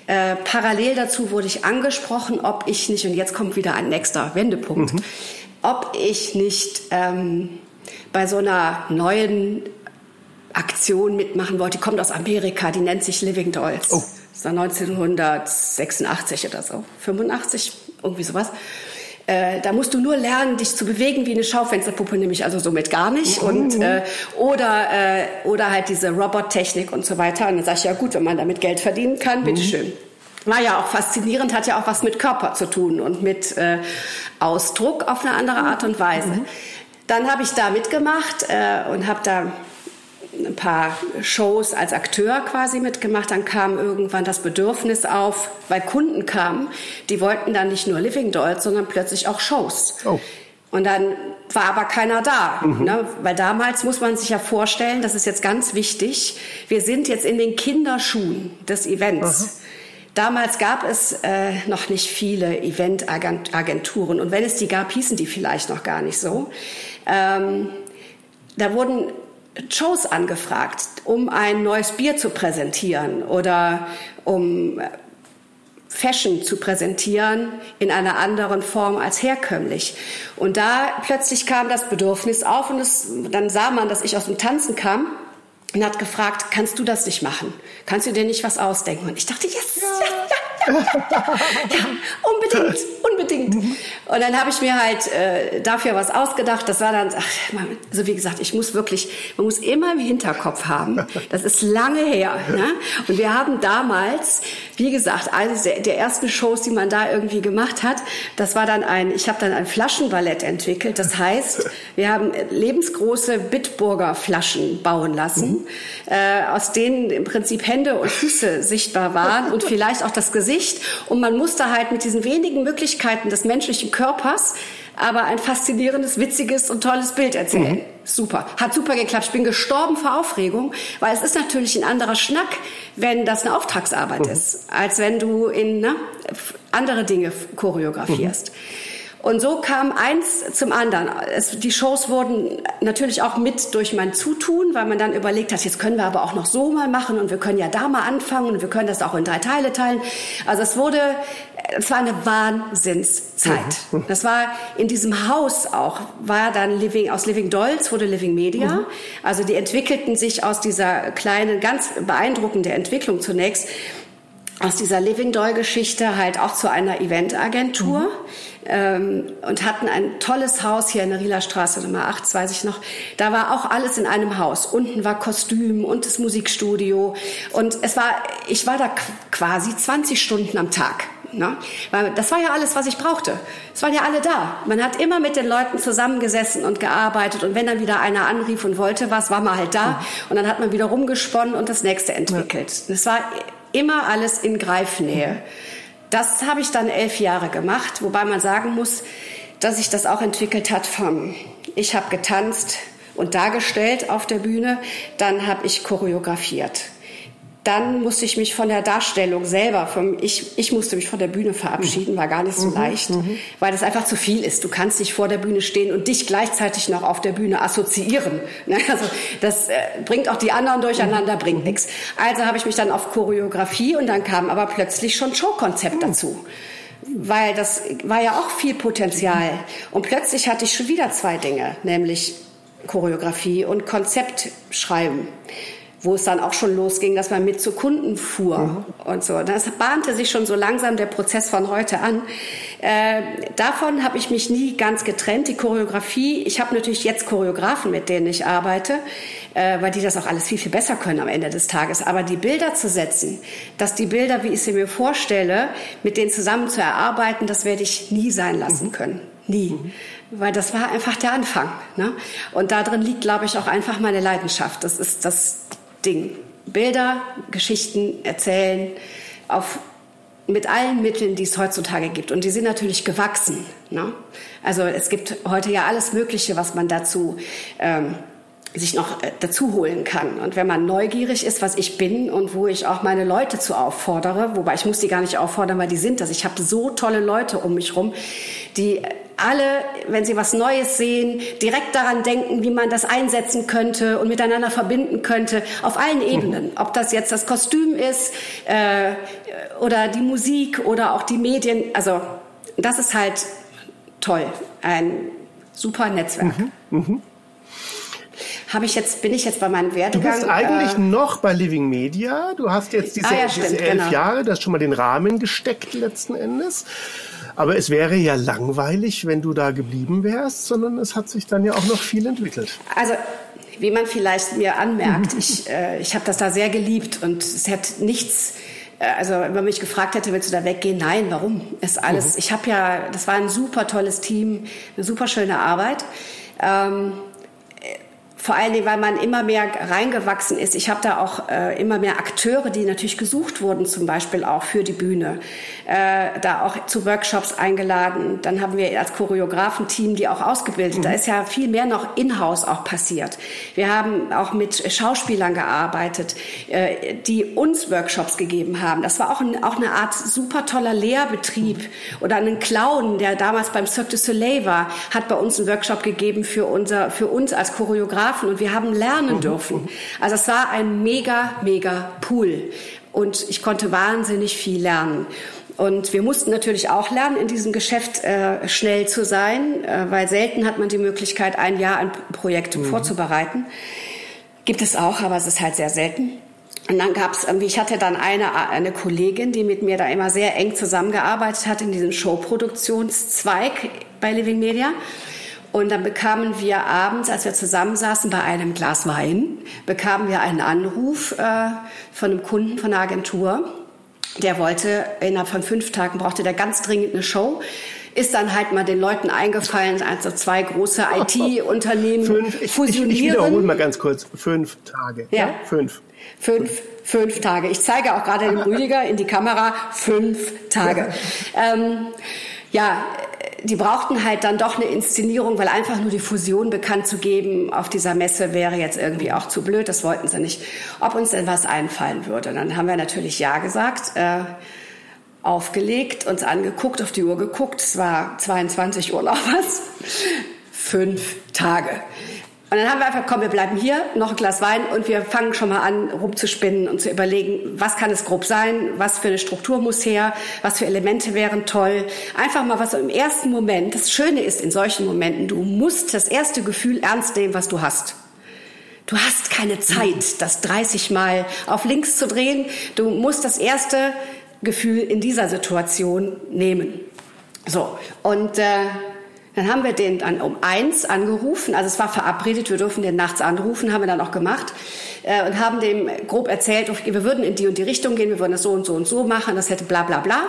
Äh, parallel dazu wurde ich angesprochen, ob ich nicht, und jetzt kommt wieder ein nächster Wendepunkt, ob ich nicht ähm, bei so einer neuen Aktion mitmachen wollte. Die kommt aus Amerika, die nennt sich Living Dolls. Oh. Das war 1986 oder so, 85, irgendwie sowas. Äh, da musst du nur lernen, dich zu bewegen wie eine Schaufensterpuppe, nämlich also somit gar nicht. Und, äh, oder, äh, oder halt diese Robottechnik und so weiter. Und dann sag ich, ja gut, wenn man damit Geld verdienen kann, bitteschön. War ja auch faszinierend, hat ja auch was mit Körper zu tun und mit äh, Ausdruck auf eine andere Art und Weise. dann habe ich da mitgemacht äh, und habe da ein paar Shows als Akteur quasi mitgemacht. Dann kam irgendwann das Bedürfnis auf, weil Kunden kamen, die wollten dann nicht nur Living Dolls, sondern plötzlich auch Shows. Oh. Und dann war aber keiner da, mhm. ne? weil damals muss man sich ja vorstellen, das ist jetzt ganz wichtig, wir sind jetzt in den Kinderschuhen des Events. Aha. Damals gab es äh, noch nicht viele Eventagenturen und wenn es die gab, hießen die vielleicht noch gar nicht so. Ähm, da wurden Shows angefragt, um ein neues Bier zu präsentieren oder um äh, Fashion zu präsentieren in einer anderen Form als herkömmlich. Und da plötzlich kam das Bedürfnis auf und es, dann sah man, dass ich aus dem Tanzen kam und hat gefragt, kannst du das nicht machen? Kannst du dir nicht was ausdenken? Und ich dachte, yes, ja, ja, ja, unbedingt, unbedingt. Und dann habe ich mir halt äh, dafür was ausgedacht. Das war dann, ach, so wie gesagt, ich muss wirklich, man muss immer im Hinterkopf haben. Das ist lange her. Ne? Und wir haben damals, wie gesagt, eines der, der ersten Shows, die man da irgendwie gemacht hat, das war dann ein, ich habe dann ein Flaschenballett entwickelt. Das heißt, wir haben lebensgroße Bitburger Flaschen bauen lassen, mhm. äh, aus denen im Prinzip Hände und Füße sichtbar waren und vielleicht auch das Gesicht Gesicht und man musste halt mit diesen wenigen Möglichkeiten des menschlichen Körpers aber ein faszinierendes, witziges und tolles Bild erzählen. Mhm. Super. Hat super geklappt. Ich bin gestorben vor Aufregung, weil es ist natürlich ein anderer Schnack, wenn das eine Auftragsarbeit mhm. ist, als wenn du in ne, andere Dinge choreografierst. Mhm. Und so kam eins zum anderen. Es, die Shows wurden natürlich auch mit durch mein Zutun, weil man dann überlegt hat, jetzt können wir aber auch noch so mal machen und wir können ja da mal anfangen und wir können das auch in drei Teile teilen. Also es wurde, es war eine Wahnsinnszeit. Mhm. Das war in diesem Haus auch, war dann Living, aus Living Dolls wurde Living Media. Mhm. Also die entwickelten sich aus dieser kleinen, ganz beeindruckende Entwicklung zunächst aus dieser Living Doll Geschichte halt auch zu einer Eventagentur. Mhm ähm, und hatten ein tolles Haus hier in der Rieler Straße Nummer 8, weiß ich noch. Da war auch alles in einem Haus. Unten war Kostüm und das Musikstudio. Und es war, ich war da quasi 20 Stunden am Tag. Ne? Weil das war ja alles, was ich brauchte. Es waren ja alle da. Man hat immer mit den Leuten zusammengesessen und gearbeitet. Und wenn dann wieder einer anrief und wollte was, war man halt da. Und dann hat man wieder rumgesponnen und das nächste entwickelt. Es war immer alles in Greifnähe. Das habe ich dann elf Jahre gemacht, wobei man sagen muss, dass sich das auch entwickelt hat vom, ich habe getanzt und dargestellt auf der Bühne, dann habe ich choreografiert dann musste ich mich von der Darstellung selber, vom, ich, ich musste mich von der Bühne verabschieden, war gar nicht so mhm, leicht, mhm. weil das einfach zu viel ist. Du kannst nicht vor der Bühne stehen und dich gleichzeitig noch auf der Bühne assoziieren. Ne? Also das äh, bringt auch die anderen durcheinander, mhm. bringt nichts. Also habe ich mich dann auf Choreografie und dann kam aber plötzlich schon Showkonzept mhm. dazu weil das war ja auch viel Potenzial. Und plötzlich hatte ich schon wieder zwei Dinge, nämlich Choreografie und Konzept schreiben wo es dann auch schon losging, dass man mit zu Kunden fuhr mhm. und so. Das bahnte sich schon so langsam der Prozess von heute an. Äh, davon habe ich mich nie ganz getrennt. Die Choreografie, ich habe natürlich jetzt Choreografen, mit denen ich arbeite, äh, weil die das auch alles viel, viel besser können am Ende des Tages. Aber die Bilder zu setzen, dass die Bilder, wie ich sie mir vorstelle, mit denen zusammen zu erarbeiten, das werde ich nie sein lassen mhm. können. Nie. Mhm weil das war einfach der Anfang. Ne? Und darin liegt, glaube ich, auch einfach meine Leidenschaft. Das ist das Ding. Bilder, Geschichten erzählen auf, mit allen Mitteln, die es heutzutage gibt. Und die sind natürlich gewachsen. Ne? Also es gibt heute ja alles Mögliche, was man dazu ähm, sich noch äh, dazu holen kann. Und wenn man neugierig ist, was ich bin und wo ich auch meine Leute zu auffordere, wobei ich muss die gar nicht auffordern, weil die sind das. Ich habe so tolle Leute um mich rum, die alle, wenn sie was Neues sehen, direkt daran denken, wie man das einsetzen könnte und miteinander verbinden könnte, auf allen Ebenen. Ob das jetzt das Kostüm ist äh, oder die Musik oder auch die Medien. Also das ist halt toll. Ein super Netzwerk. Mhm. Mhm. Habe ich jetzt, bin ich jetzt bei meinem Werdegang. Du bist eigentlich äh, noch bei Living Media. Du hast jetzt diese, ah, ja, stimmt, diese elf genau. Jahre, das schon mal den Rahmen gesteckt letzten Endes. Aber es wäre ja langweilig, wenn du da geblieben wärst, sondern es hat sich dann ja auch noch viel entwickelt. Also wie man vielleicht mir anmerkt, ich, äh, ich habe das da sehr geliebt und es hat nichts äh, also wenn man mich gefragt hätte, willst du da weggehen? Nein, warum? Ist alles. Mhm. Ich habe ja, das war ein super tolles Team, eine super schöne Arbeit. Ähm, vor allen Dingen, weil man immer mehr reingewachsen ist. Ich habe da auch äh, immer mehr Akteure, die natürlich gesucht wurden, zum Beispiel auch für die Bühne, äh, da auch zu Workshops eingeladen. Dann haben wir als Choreografenteam die auch ausgebildet. Mhm. Da ist ja viel mehr noch in-house auch passiert. Wir haben auch mit Schauspielern gearbeitet, äh, die uns Workshops gegeben haben. Das war auch, ein, auch eine Art super toller Lehrbetrieb. Oder einen Clown, der damals beim Cirque du Soleil war, hat bei uns einen Workshop gegeben für, unser, für uns als Choreografen Fotografen und wir haben lernen mhm. dürfen. Also es war ein mega, mega Pool und ich konnte wahnsinnig viel lernen. Und wir mussten natürlich auch lernen, in diesem Geschäft äh, schnell zu sein, äh, weil selten hat man die Möglichkeit, ein Jahr ein Projekt mhm. vorzubereiten. Gibt es auch, aber es ist halt sehr selten. Und dann gab es irgendwie, ich hatte dann eine, eine Kollegin, die mit mir da immer sehr eng zusammengearbeitet hat in diesem Showproduktionszweig bei Living Media. Und dann bekamen wir abends, als wir zusammensaßen bei einem Glas Wein, bekamen wir einen Anruf äh, von einem Kunden von der Agentur. Der wollte innerhalb von fünf Tagen brauchte der ganz dringend eine Show. Ist dann halt mal den Leuten eingefallen, also zwei große IT-Unternehmen fusionieren. Ich, ich, wiederhole mal ganz kurz. Fünf Tage. Ja. ja. Fünf. Fünf, fünf Tage. Ich zeige auch gerade dem Rüdiger in die Kamera fünf Tage. ähm, ja, die brauchten halt dann doch eine Inszenierung, weil einfach nur die Fusion bekannt zu geben auf dieser Messe wäre jetzt irgendwie auch zu blöd. Das wollten sie nicht. Ob uns denn was einfallen würde. Und dann haben wir natürlich Ja gesagt, äh, aufgelegt, uns angeguckt, auf die Uhr geguckt. Es war 22 Uhr noch was. Fünf Tage. Und dann haben wir einfach, komm, wir bleiben hier, noch ein Glas Wein und wir fangen schon mal an, rumzuspinnen und zu überlegen, was kann es grob sein, was für eine Struktur muss her, was für Elemente wären toll. Einfach mal was im ersten Moment. Das Schöne ist in solchen Momenten, du musst das erste Gefühl ernst nehmen, was du hast. Du hast keine Zeit, das 30 Mal auf links zu drehen. Du musst das erste Gefühl in dieser Situation nehmen. So, und äh, dann haben wir den dann um eins angerufen, also es war verabredet, wir dürfen den nachts anrufen, haben wir dann auch gemacht äh, und haben dem grob erzählt, wir würden in die und die Richtung gehen, wir würden das so und so und so machen, das hätte bla bla bla.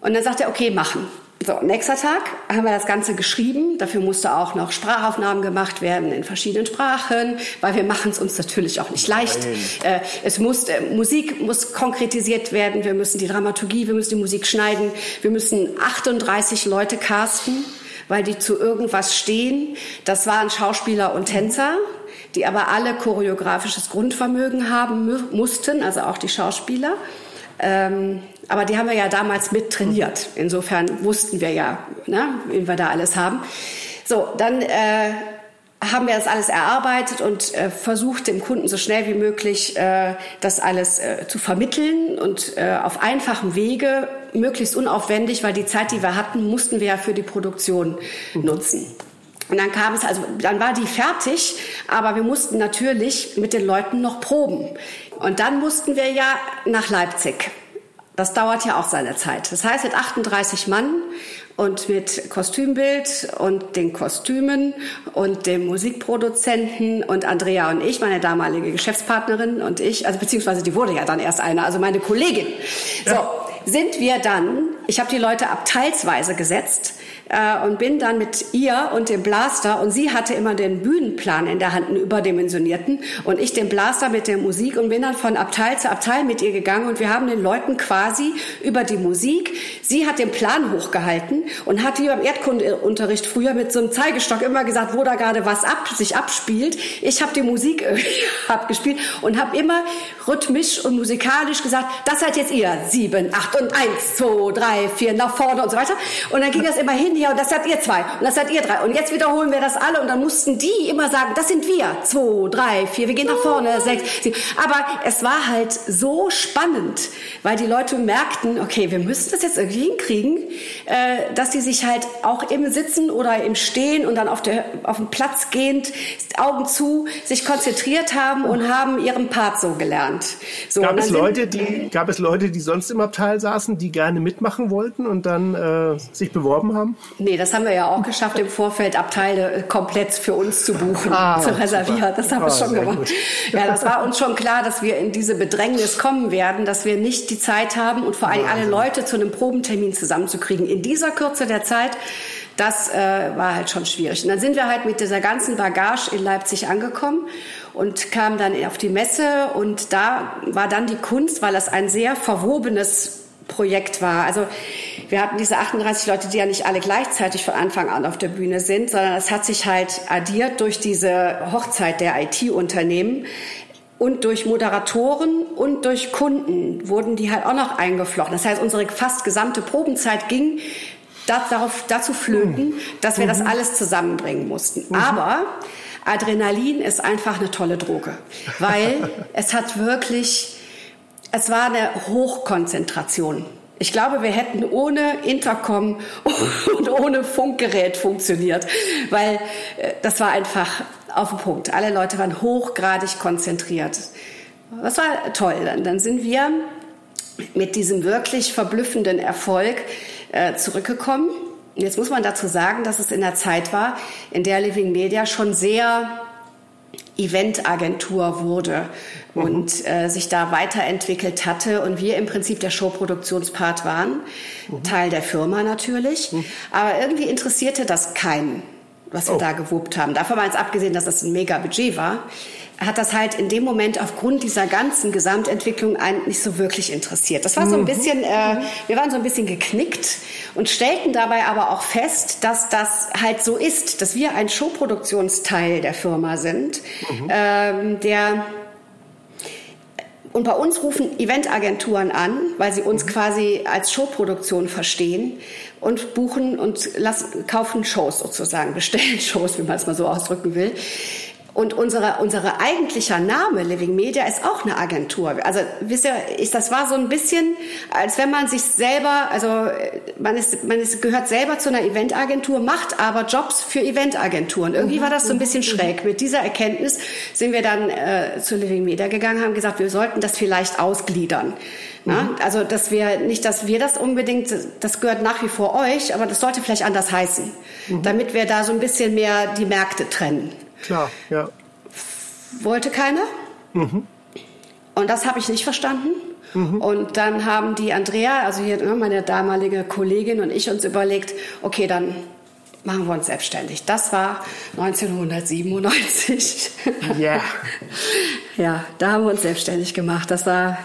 Und dann sagt er, okay, machen. So, nächster Tag haben wir das Ganze geschrieben. Dafür musste auch noch Sprachaufnahmen gemacht werden in verschiedenen Sprachen, weil wir machen es uns natürlich auch nicht leicht. Äh, es muss, äh, Musik muss konkretisiert werden. Wir müssen die Dramaturgie, wir müssen die Musik schneiden. Wir müssen 38 Leute casten weil die zu irgendwas stehen. Das waren Schauspieler und Tänzer, die aber alle choreografisches Grundvermögen haben mussten, also auch die Schauspieler. Ähm, aber die haben wir ja damals mit trainiert. Insofern wussten wir ja, ne, wen wir da alles haben. So, dann äh, haben wir das alles erarbeitet und äh, versucht, dem Kunden so schnell wie möglich äh, das alles äh, zu vermitteln und äh, auf einfachem Wege, möglichst unaufwendig, weil die Zeit, die wir hatten, mussten wir ja für die Produktion mhm. nutzen. Und dann kam es, also dann war die fertig, aber wir mussten natürlich mit den Leuten noch proben. Und dann mussten wir ja nach Leipzig. Das dauert ja auch seine Zeit. Das heißt, mit 38 Mann und mit Kostümbild und den Kostümen und dem Musikproduzenten und Andrea und ich, meine damalige Geschäftspartnerin und ich, also beziehungsweise die wurde ja dann erst eine, also meine Kollegin. So, sind wir dann, ich habe die Leute abteilsweise gesetzt äh, und bin dann mit ihr und dem Blaster und sie hatte immer den Bühnenplan in der Hand, einen überdimensionierten und ich den Blaster mit der Musik und bin dann von Abteil zu Abteil mit ihr gegangen und wir haben den Leuten quasi über die Musik, sie hat den Plan hochgehalten und hat wie beim Erdkundeunterricht früher mit so einem Zeigestock immer gesagt, wo da gerade was ab, sich abspielt. Ich habe die Musik abgespielt und habe immer rhythmisch und musikalisch gesagt, das seid jetzt ihr, sieben, acht und eins, zwei, drei, vier, nach vorne und so weiter. Und dann ging das immer hin, hier und das seid ihr zwei und das seid ihr drei. Und jetzt wiederholen wir das alle und dann mussten die immer sagen, das sind wir. Zwei, drei, vier, wir gehen nach vorne, sechs, sieben. Aber es war halt so spannend, weil die Leute merkten, okay, wir müssen das jetzt irgendwie hinkriegen, äh, dass die sich halt auch im Sitzen oder im Stehen und dann auf, der, auf dem Platz gehend, Augen zu, sich konzentriert haben und haben ihren Part so gelernt. So, gab, es Leute, die, gab es Leute, die sonst im Abteil saßen, die gerne mitmachen wollten und dann äh, sich beworben haben? Nee, das haben wir ja auch geschafft, im Vorfeld Abteile äh, komplett für uns zu buchen, ah, zu reservieren. Das haben wir ah, schon gemacht. Gut. Ja, das war uns schon klar, dass wir in diese Bedrängnis kommen werden, dass wir nicht die Zeit haben und vor allem alle Leute zu einem Probentermin zusammenzukriegen. In dieser Kürze der Zeit das äh, war halt schon schwierig. Und dann sind wir halt mit dieser ganzen Bagage in Leipzig angekommen und kamen dann auf die Messe und da war dann die Kunst, weil das ein sehr verwobenes Projekt war. Also wir hatten diese 38 Leute, die ja nicht alle gleichzeitig von Anfang an auf der Bühne sind, sondern es hat sich halt addiert durch diese Hochzeit der IT-Unternehmen. Und durch Moderatoren und durch Kunden wurden die halt auch noch eingeflochten. Das heißt, unsere fast gesamte Probenzeit ging darauf, dazu flöten, dass wir das mhm. alles zusammenbringen mussten. Mhm. Aber Adrenalin ist einfach eine tolle Droge, weil es hat wirklich es war eine Hochkonzentration. Ich glaube, wir hätten ohne Intercom und ohne Funkgerät funktioniert, weil äh, das war einfach auf den Punkt. Alle Leute waren hochgradig konzentriert. Das war toll. Dann sind wir mit diesem wirklich verblüffenden Erfolg äh, zurückgekommen. Jetzt muss man dazu sagen, dass es in der Zeit war, in der Living Media schon sehr Eventagentur wurde mhm. und äh, sich da weiterentwickelt hatte und wir im Prinzip der Showproduktionspart waren, mhm. Teil der Firma natürlich. Mhm. Aber irgendwie interessierte das keinen, was wir oh. da gewuppt haben. Davon mal jetzt abgesehen, dass das ein mega Budget war hat das halt in dem Moment aufgrund dieser ganzen Gesamtentwicklung einen nicht so wirklich interessiert. Das war so ein mhm. bisschen, äh, wir waren so ein bisschen geknickt und stellten dabei aber auch fest, dass das halt so ist, dass wir ein Showproduktionsteil der Firma sind, mhm. ähm, der und bei uns rufen Eventagenturen an, weil sie uns mhm. quasi als Showproduktion verstehen und buchen und lassen, kaufen Shows sozusagen, bestellen Shows, wie man es mal so ausdrücken will. Und unsere, unsere eigentlicher Name, Living Media, ist auch eine Agentur. Also, wisst ihr, ich, das war so ein bisschen, als wenn man sich selber, also, man ist, man ist, gehört selber zu einer Eventagentur, macht aber Jobs für Eventagenturen. Irgendwie war das so ein bisschen schräg. Mit dieser Erkenntnis sind wir dann äh, zu Living Media gegangen, haben gesagt, wir sollten das vielleicht ausgliedern. Na? Mhm. Also, dass wir, nicht, dass wir das unbedingt, das gehört nach wie vor euch, aber das sollte vielleicht anders heißen. Mhm. Damit wir da so ein bisschen mehr die Märkte trennen. Klar, ja. Wollte keiner. Mhm. Und das habe ich nicht verstanden. Mhm. Und dann haben die Andrea, also hier ne, meine damalige Kollegin und ich uns überlegt, okay, dann machen wir uns selbstständig. Das war 1997. Ja. Yeah. ja, da haben wir uns selbstständig gemacht. Das war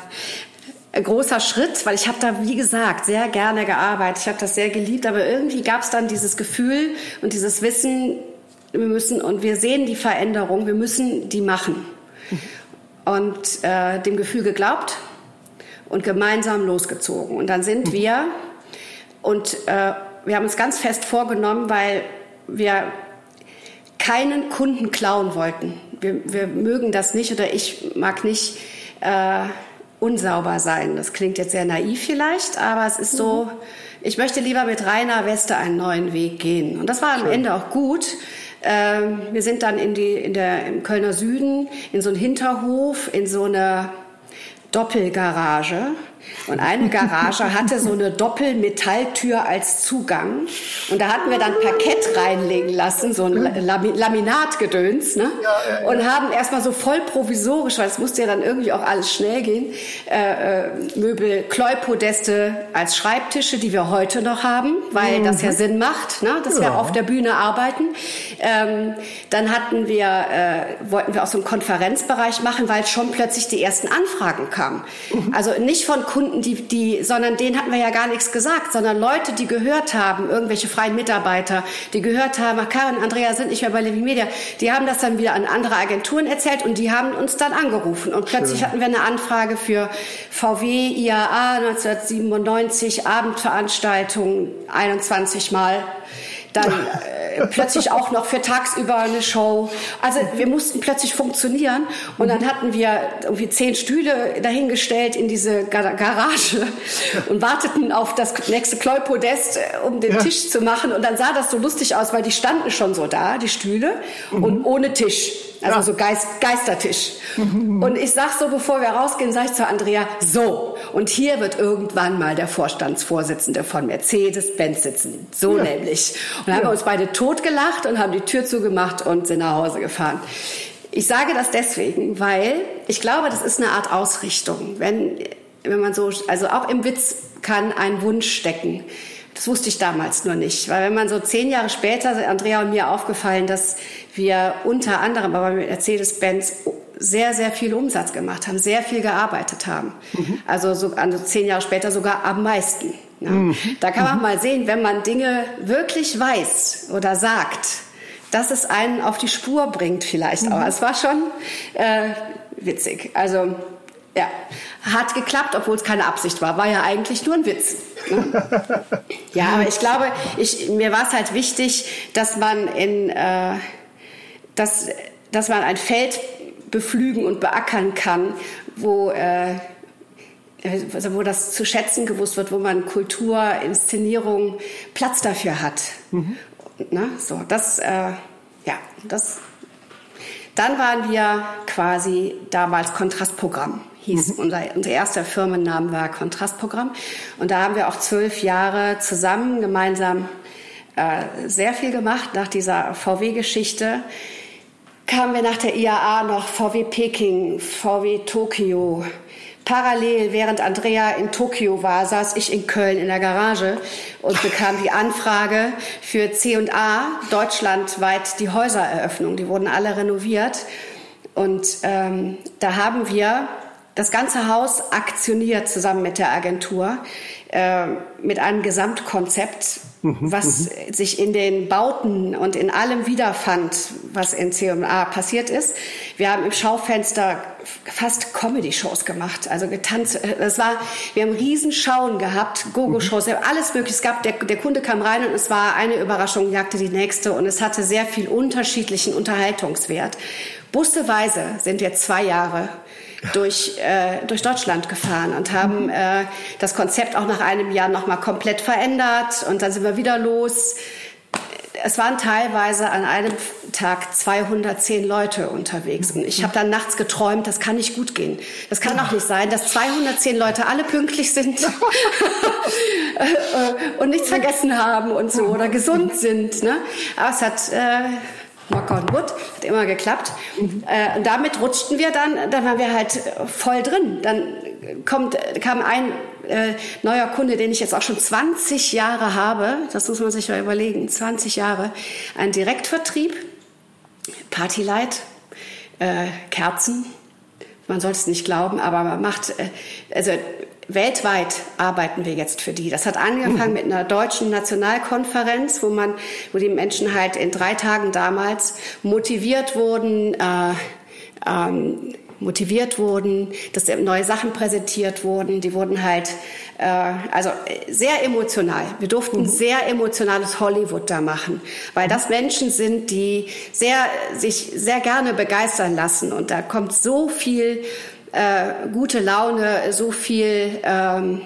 ein großer Schritt, weil ich habe da, wie gesagt, sehr gerne gearbeitet. Ich habe das sehr geliebt, aber irgendwie gab es dann dieses Gefühl und dieses Wissen, wir müssen, und wir sehen die Veränderung, wir müssen die machen. Und äh, dem Gefühl geglaubt und gemeinsam losgezogen. Und dann sind wir, und äh, wir haben uns ganz fest vorgenommen, weil wir keinen Kunden klauen wollten. Wir, wir mögen das nicht oder ich mag nicht äh, unsauber sein. Das klingt jetzt sehr naiv vielleicht, aber es ist so, mhm. ich möchte lieber mit reiner Weste einen neuen Weg gehen. Und das war am. Ende auch gut, ähm, wir sind dann in die, in der, im Kölner Süden in so einen Hinterhof, in so eine Doppelgarage. Und eine Garage hatte so eine Doppelmetalltür als Zugang. Und da hatten wir dann Parkett reinlegen lassen, so ein Laminatgedöns, ne? Ja, ja, ja. Und haben erstmal so voll provisorisch, weil es musste ja dann irgendwie auch alles schnell gehen, äh, äh, Möbel, Kleupodeste als Schreibtische, die wir heute noch haben, weil mhm. das ja Sinn macht, ne? dass wir auf der Bühne arbeiten. Ähm, dann hatten wir, äh, wollten wir auch so einen Konferenzbereich machen, weil schon plötzlich die ersten Anfragen kamen. Mhm. Also nicht von Kunden, die, die, sondern denen hatten wir ja gar nichts gesagt, sondern Leute, die gehört haben, irgendwelche freien Mitarbeiter, die gehört haben, ach, Karin, Andrea sind nicht mehr bei Living Media, die haben das dann wieder an andere Agenturen erzählt und die haben uns dann angerufen. Und plötzlich Schön. hatten wir eine Anfrage für VW, IAA 1997, Abendveranstaltung 21 Mal dann äh, plötzlich auch noch für tagsüber eine Show. Also wir mussten plötzlich funktionieren und dann hatten wir irgendwie zehn Stühle dahingestellt in diese Garage und warteten auf das nächste Kleupodest, äh, um den ja. Tisch zu machen und dann sah das so lustig aus, weil die standen schon so da, die Stühle mhm. und ohne Tisch. Also ja. so Geist, Geistertisch. Und ich sag so, bevor wir rausgehen, sage ich zu Andrea, so, und hier wird irgendwann mal der Vorstandsvorsitzende von Mercedes-Benz sitzen. So ja. nämlich. Und dann ja. haben wir uns beide totgelacht und haben die Tür zugemacht und sind nach Hause gefahren. Ich sage das deswegen, weil ich glaube, das ist eine Art Ausrichtung. Wenn, wenn man so, also auch im Witz kann ein Wunsch stecken. Das wusste ich damals nur nicht, weil wenn man so zehn Jahre später, Andrea und mir aufgefallen, dass wir unter anderem aber mit Mercedes-Benz sehr, sehr viel Umsatz gemacht haben, sehr viel gearbeitet haben. Mhm. Also, so, also zehn Jahre später sogar am meisten. Ne? Mhm. Da kann man mhm. mal sehen, wenn man Dinge wirklich weiß oder sagt, dass es einen auf die Spur bringt vielleicht auch. Mhm. Es war schon äh, witzig. Also ja, hat geklappt, obwohl es keine Absicht war. War ja eigentlich nur ein Witz. Ja, aber ich glaube, ich, mir war es halt wichtig, dass man in, äh, dass, dass man ein Feld beflügen und beackern kann, wo äh, also wo das zu schätzen gewusst wird, wo man Kultur, Inszenierung Platz dafür hat. Mhm. Na, so, das, äh, ja, das. Dann waren wir quasi damals Kontrastprogramm hieß mhm. unser, unser erster Firmennamen war Kontrastprogramm. Und da haben wir auch zwölf Jahre zusammen gemeinsam äh, sehr viel gemacht nach dieser VW-Geschichte. Kamen wir nach der IAA noch VW Peking, VW Tokio. Parallel, während Andrea in Tokio war, saß ich in Köln in der Garage und bekam die Anfrage für C&A deutschlandweit die Häusereröffnung. Die wurden alle renoviert. Und ähm, da haben wir das ganze Haus aktioniert zusammen mit der Agentur äh, mit einem Gesamtkonzept, mhm, was mhm. sich in den Bauten und in allem wiederfand, was in CMA passiert ist. Wir haben im Schaufenster fast Comedy-Shows gemacht, also getanzt. Das war, wir haben Riesenschauen gehabt, Gogo-Shows, mhm. alles mögliche. Es gab, der, der Kunde kam rein und es war eine Überraschung, jagte die nächste und es hatte sehr viel unterschiedlichen Unterhaltungswert. Busseweise sind wir zwei Jahre durch, äh, durch Deutschland gefahren und haben äh, das Konzept auch nach einem Jahr nochmal komplett verändert und dann sind wir wieder los. Es waren teilweise an einem Tag 210 Leute unterwegs. Und ich habe dann nachts geträumt, das kann nicht gut gehen. Das kann doch nicht sein, dass 210 Leute alle pünktlich sind und nichts vergessen haben und so oder gesund sind. Ne? Aber es hat äh, Knock on wood, hat immer geklappt. Mhm. Und damit rutschten wir dann, dann waren wir halt voll drin. Dann kommt, kam ein äh, neuer Kunde, den ich jetzt auch schon 20 Jahre habe, das muss man sich mal überlegen, 20 Jahre, ein Direktvertrieb, Partylight, äh, Kerzen, man sollte es nicht glauben, aber man macht, äh, also weltweit arbeiten wir jetzt für die. Das hat angefangen mhm. mit einer deutschen Nationalkonferenz, wo man, wo die Menschen halt in drei Tagen damals motiviert wurden, äh, ähm, motiviert wurden, dass neue Sachen präsentiert wurden. Die wurden halt, äh, also sehr emotional. Wir durften mhm. sehr emotionales Hollywood da machen, weil das Menschen sind, die sehr, sich sehr gerne begeistern lassen. Und da kommt so viel äh, gute Laune, so viel ähm,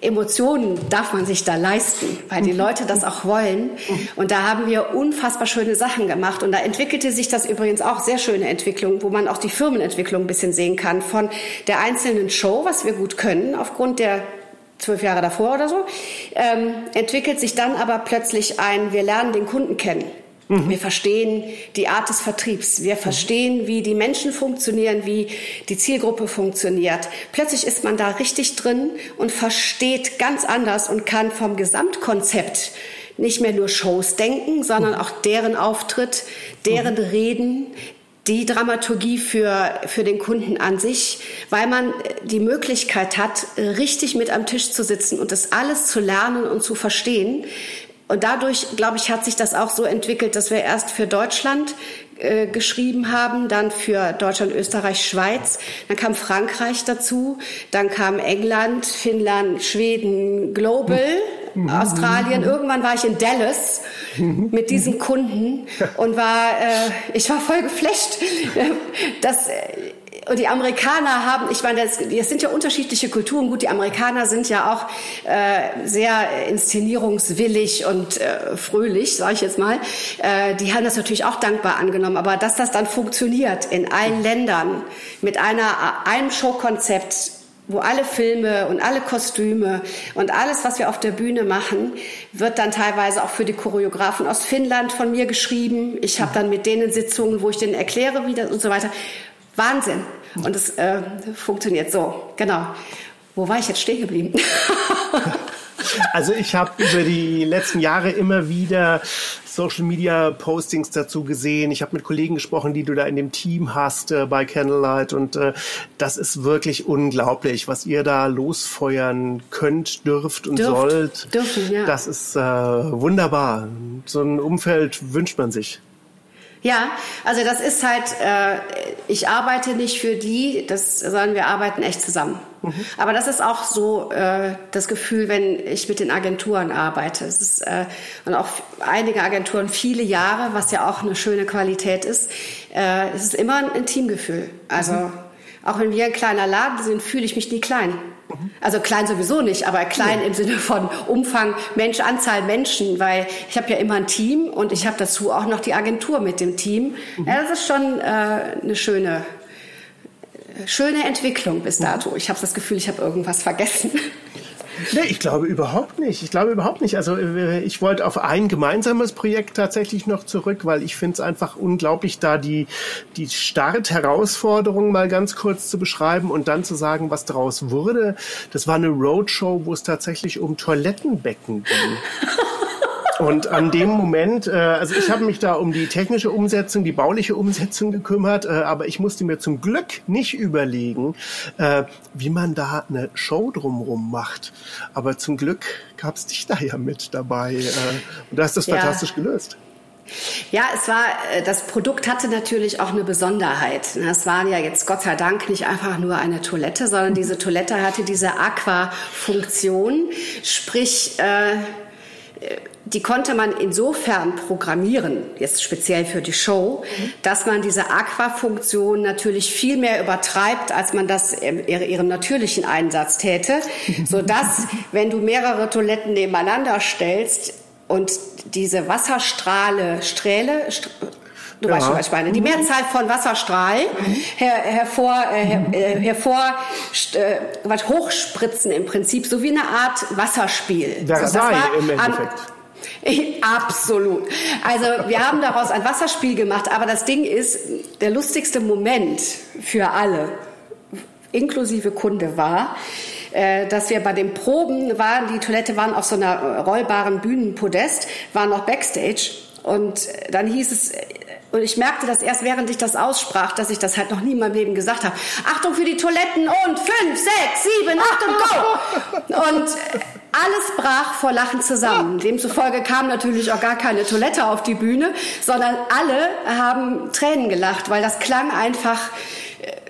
Emotionen darf man sich da leisten, weil die Leute das auch wollen. Und da haben wir unfassbar schöne Sachen gemacht. Und da entwickelte sich das übrigens auch sehr schöne Entwicklung, wo man auch die Firmenentwicklung ein bisschen sehen kann von der einzelnen Show, was wir gut können, aufgrund der zwölf Jahre davor oder so, ähm, entwickelt sich dann aber plötzlich ein, wir lernen den Kunden kennen. Mhm. Wir verstehen die Art des Vertriebs. Wir verstehen, wie die Menschen funktionieren, wie die Zielgruppe funktioniert. Plötzlich ist man da richtig drin und versteht ganz anders und kann vom Gesamtkonzept nicht mehr nur Shows denken, sondern auch deren Auftritt, deren. Reden, die Dramaturgie für, für den Kunden an sich, weil man die Möglichkeit hat, richtig mit am Tisch zu sitzen und das alles zu lernen und zu verstehen, und dadurch, glaube ich, hat sich das auch so entwickelt, dass wir erst für Deutschland äh, geschrieben haben, dann für Deutschland, Österreich, Schweiz, dann kam Frankreich dazu, dann kam England, Finnland, Schweden, Global, mhm. Australien. Irgendwann war ich in Dallas mit diesen Kunden und war, äh, ich war voll geflasht, dass und die Amerikaner haben, ich meine, das, das sind ja unterschiedliche Kulturen. Gut, die Amerikaner sind ja auch äh, sehr inszenierungswillig und äh, fröhlich, sage ich jetzt mal. Äh, die haben das natürlich auch dankbar angenommen. Aber dass das dann funktioniert in allen Ländern mit einer, einem Showkonzept, wo alle Filme und alle Kostüme und alles, was wir auf der Bühne machen, wird dann teilweise auch für die Choreografen aus Finnland von mir geschrieben. Ich habe dann mit denen Sitzungen, wo ich denen erkläre, wie das und so weiter. Wahnsinn. Und es äh, funktioniert so. Genau. Wo war ich jetzt stehen geblieben? Also ich habe über die letzten Jahre immer wieder Social Media Postings dazu gesehen. Ich habe mit Kollegen gesprochen, die du da in dem Team hast äh, bei Candlelight und äh, das ist wirklich unglaublich, was ihr da losfeuern könnt, dürft und Dürft, sollt. Dürfen, ja. Das ist äh, wunderbar. So ein Umfeld wünscht man sich. Ja, also das ist halt, äh, ich arbeite nicht für die, das, sondern wir arbeiten echt zusammen. Mhm. Aber das ist auch so äh, das Gefühl, wenn ich mit den Agenturen arbeite. Es ist, äh, und auch einige Agenturen viele Jahre, was ja auch eine schöne Qualität ist. Äh, es ist immer ein, ein Teamgefühl. Also mhm. auch wenn wir ein kleiner Laden sind, fühle ich mich nie klein. Also klein sowieso nicht, aber klein ja. im Sinne von Umfang, Mensch, Anzahl Menschen, weil ich habe ja immer ein Team und ich habe dazu auch noch die Agentur mit dem Team. Mhm. Ja, das ist schon äh, eine schöne, schöne Entwicklung bis dato. Ich habe das Gefühl, ich habe irgendwas vergessen. Nee, ich glaube überhaupt nicht. Ich glaube überhaupt nicht. Also äh, ich wollte auf ein gemeinsames Projekt tatsächlich noch zurück, weil ich finde es einfach unglaublich, da die, die Start-Herausforderung mal ganz kurz zu beschreiben und dann zu sagen, was daraus wurde. Das war eine Roadshow, wo es tatsächlich um Toilettenbecken ging. Und an dem Moment, äh, also ich habe mich da um die technische Umsetzung, die bauliche Umsetzung gekümmert, äh, aber ich musste mir zum Glück nicht überlegen, äh, wie man da eine Show drumrum macht. Aber zum Glück gab es dich da ja mit dabei äh, und da hast das ja. fantastisch gelöst. Ja, es war, äh, das Produkt hatte natürlich auch eine Besonderheit. Es war ja jetzt Gott sei Dank nicht einfach nur eine Toilette, sondern diese Toilette hatte diese Aqua-Funktion, sprich, äh, die konnte man insofern programmieren, jetzt speziell für die Show, dass man diese Aqua-Funktion natürlich viel mehr übertreibt, als man das in ihrem natürlichen Einsatz täte, sodass, wenn du mehrere Toiletten nebeneinander stellst und diese Wasserstrahle, Strähle, Du ja. weißt schon, was ich meine. Die Mehrzahl von Wasserstrahl her, hervor, äh, her, äh, hervor äh, was hochspritzen im Prinzip, so wie eine Art Wasserspiel. Versailles so, war im Endeffekt. Absolut. Also wir haben daraus ein Wasserspiel gemacht, aber das Ding ist, der lustigste Moment für alle, inklusive Kunde, war, äh, dass wir bei den Proben waren, die Toilette waren auf so einer rollbaren Bühnenpodest, waren noch Backstage und dann hieß es, und ich merkte das erst, während ich das aussprach, dass ich das halt noch nie in meinem Leben gesagt habe. Achtung für die Toiletten und fünf, sechs, sieben, acht und go! Und alles brach vor Lachen zusammen. Demzufolge kam natürlich auch gar keine Toilette auf die Bühne, sondern alle haben Tränen gelacht, weil das klang einfach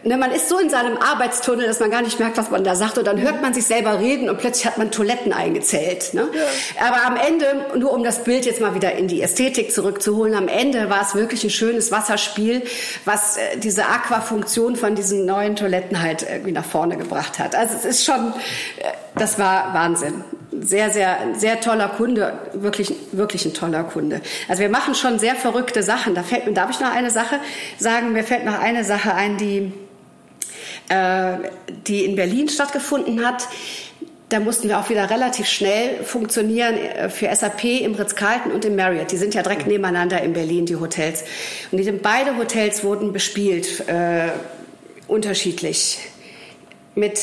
ne, man ist so in seinem Arbeitstunnel, dass man gar nicht merkt, was man da sagt. Und dann hört man sich selber reden und plötzlich hat man Toiletten eingezählt. Ne? Ja. Aber am Ende, nur um das Bild jetzt mal wieder in die Ästhetik zurückzuholen, am Ende war es wirklich ein schönes Wasserspiel, was äh, diese Aquafunktion von diesen neuen Toiletten halt irgendwie nach vorne gebracht hat. Also es ist schon, äh, das war Wahnsinn sehr, sehr, sehr toller Kunde, wirklich, wirklich ein toller Kunde. Also wir machen schon sehr verrückte Sachen. Da fällt mir, darf ich noch eine Sache sagen? Mir fällt noch eine Sache ein, die, äh, die in Berlin stattgefunden hat. Da mussten wir auch wieder relativ schnell funktionieren äh, für SAP im Ritz-Carlton und im Marriott. Die sind ja direkt nebeneinander in Berlin, die Hotels. Und die, beide Hotels wurden bespielt, äh, unterschiedlich. Mit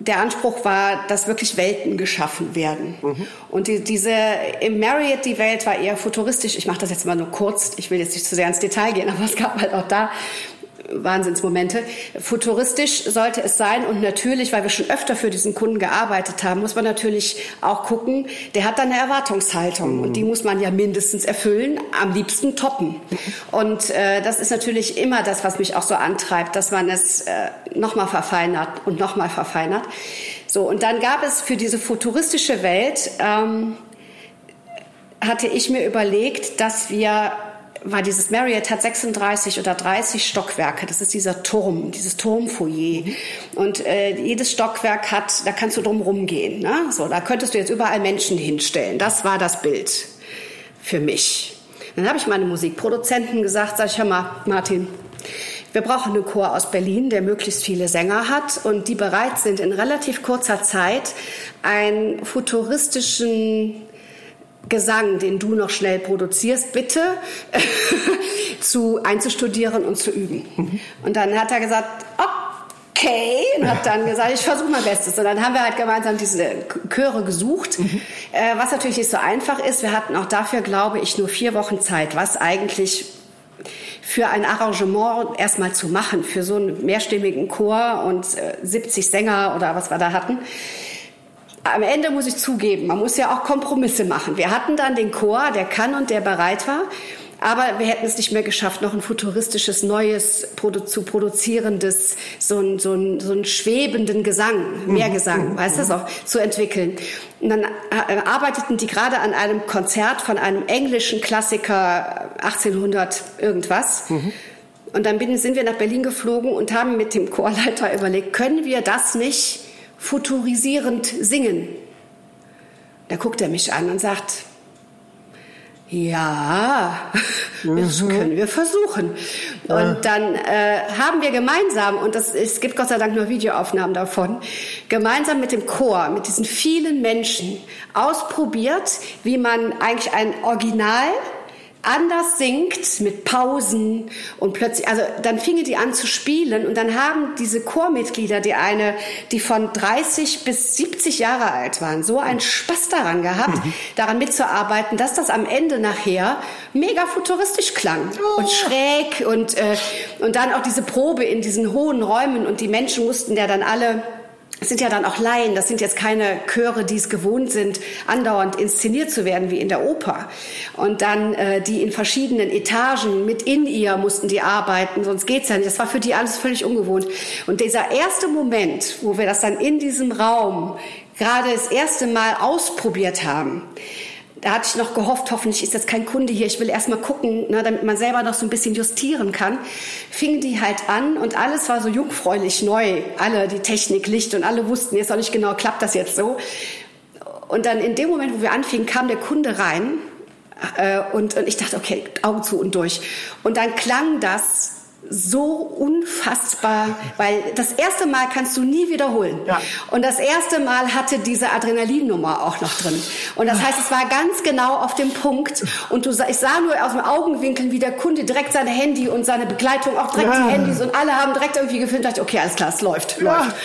der Anspruch war, dass wirklich Welten geschaffen werden. Mhm. Und die, diese im Marriott die Welt war eher futuristisch. Ich mache das jetzt mal nur kurz. Ich will jetzt nicht zu sehr ins Detail gehen, aber es gab halt auch da Wahnsinnsmomente. Futuristisch sollte es sein und natürlich, weil wir schon öfter für diesen Kunden gearbeitet haben, muss man natürlich auch gucken, der hat da eine Erwartungshaltung mhm. und die muss man ja mindestens erfüllen, am liebsten toppen. Und äh, das ist natürlich immer das, was mich auch so antreibt, dass man es äh, nochmal verfeinert und nochmal verfeinert. So, und dann gab es für diese futuristische Welt, ähm, hatte ich mir überlegt, dass wir war dieses Marriott hat 36 oder 30 Stockwerke. Das ist dieser Turm, dieses Turmfoyer. Und äh, jedes Stockwerk hat, da kannst du drum rumgehen. Ne? So, da könntest du jetzt überall Menschen hinstellen. Das war das Bild für mich. Dann habe ich meine Musikproduzenten gesagt, sag ich, hör mal, Martin, wir brauchen einen Chor aus Berlin, der möglichst viele Sänger hat und die bereit sind, in relativ kurzer Zeit einen futuristischen Gesang, den du noch schnell produzierst, bitte zu einzustudieren und zu üben. Mhm. Und dann hat er gesagt, okay, und hat dann gesagt, ich versuche mein Bestes. Und dann haben wir halt gemeinsam diese Chöre gesucht, mhm. äh, was natürlich nicht so einfach ist. Wir hatten auch dafür, glaube ich, nur vier Wochen Zeit, was eigentlich für ein Arrangement erstmal zu machen, für so einen mehrstimmigen Chor und äh, 70 Sänger oder was wir da hatten. Am Ende muss ich zugeben, man muss ja auch Kompromisse machen. Wir hatten dann den Chor, der kann und der bereit war. Aber wir hätten es nicht mehr geschafft, noch ein futuristisches, neues, produ zu produzierendes, so ein, so ein, so ein schwebenden Gesang, Mehrgesang, mhm. weißt du, mhm. auch zu entwickeln. Und dann äh, arbeiteten die gerade an einem Konzert von einem englischen Klassiker 1800 irgendwas. Mhm. Und dann sind wir nach Berlin geflogen und haben mit dem Chorleiter überlegt, können wir das nicht futurisierend singen? Da guckt er mich an und sagt, ja, das mhm. können wir versuchen. Und dann äh, haben wir gemeinsam, und das, es gibt Gott sei Dank nur Videoaufnahmen davon, gemeinsam mit dem Chor, mit diesen vielen Menschen ausprobiert, wie man eigentlich ein Original anders singt mit Pausen und plötzlich, also dann fingen die an zu spielen und dann haben diese Chormitglieder, die eine, die von 30 bis 70 Jahre alt waren, so einen Spaß daran gehabt, mhm. daran mitzuarbeiten, dass das am Ende nachher mega futuristisch klang oh. und schräg und, äh, und dann auch diese Probe in diesen hohen Räumen und die Menschen mussten ja dann alle es sind ja dann auch Laien, das sind jetzt keine Chöre, die es gewohnt sind, andauernd inszeniert zu werden wie in der Oper. Und dann äh, die in verschiedenen Etagen mit in ihr mussten die arbeiten, sonst geht's ja nicht. Das war für die alles völlig ungewohnt. Und dieser erste Moment, wo wir das dann in diesem Raum gerade das erste Mal ausprobiert haben, da hatte ich noch gehofft, hoffentlich ist jetzt kein Kunde hier, ich will erst mal gucken, ne, damit man selber noch so ein bisschen justieren kann. Fingen die halt an und alles war so jungfräulich neu. Alle, die Technik, Licht und alle wussten jetzt auch nicht genau, klappt das jetzt so. Und dann in dem Moment, wo wir anfingen, kam der Kunde rein äh, und, und ich dachte, okay, Augen zu und durch. Und dann klang das so unfassbar, weil das erste Mal kannst du nie wiederholen. Ja. Und das erste Mal hatte diese Adrenalinnummer auch noch drin. Und das heißt, es war ganz genau auf dem Punkt. Und du, ich sah nur aus dem Augenwinkel, wie der Kunde direkt sein Handy und seine Begleitung auch direkt ja. die Handys und alle haben direkt irgendwie gefilmt. Dachte, okay, alles klar, es läuft, ja. läuft.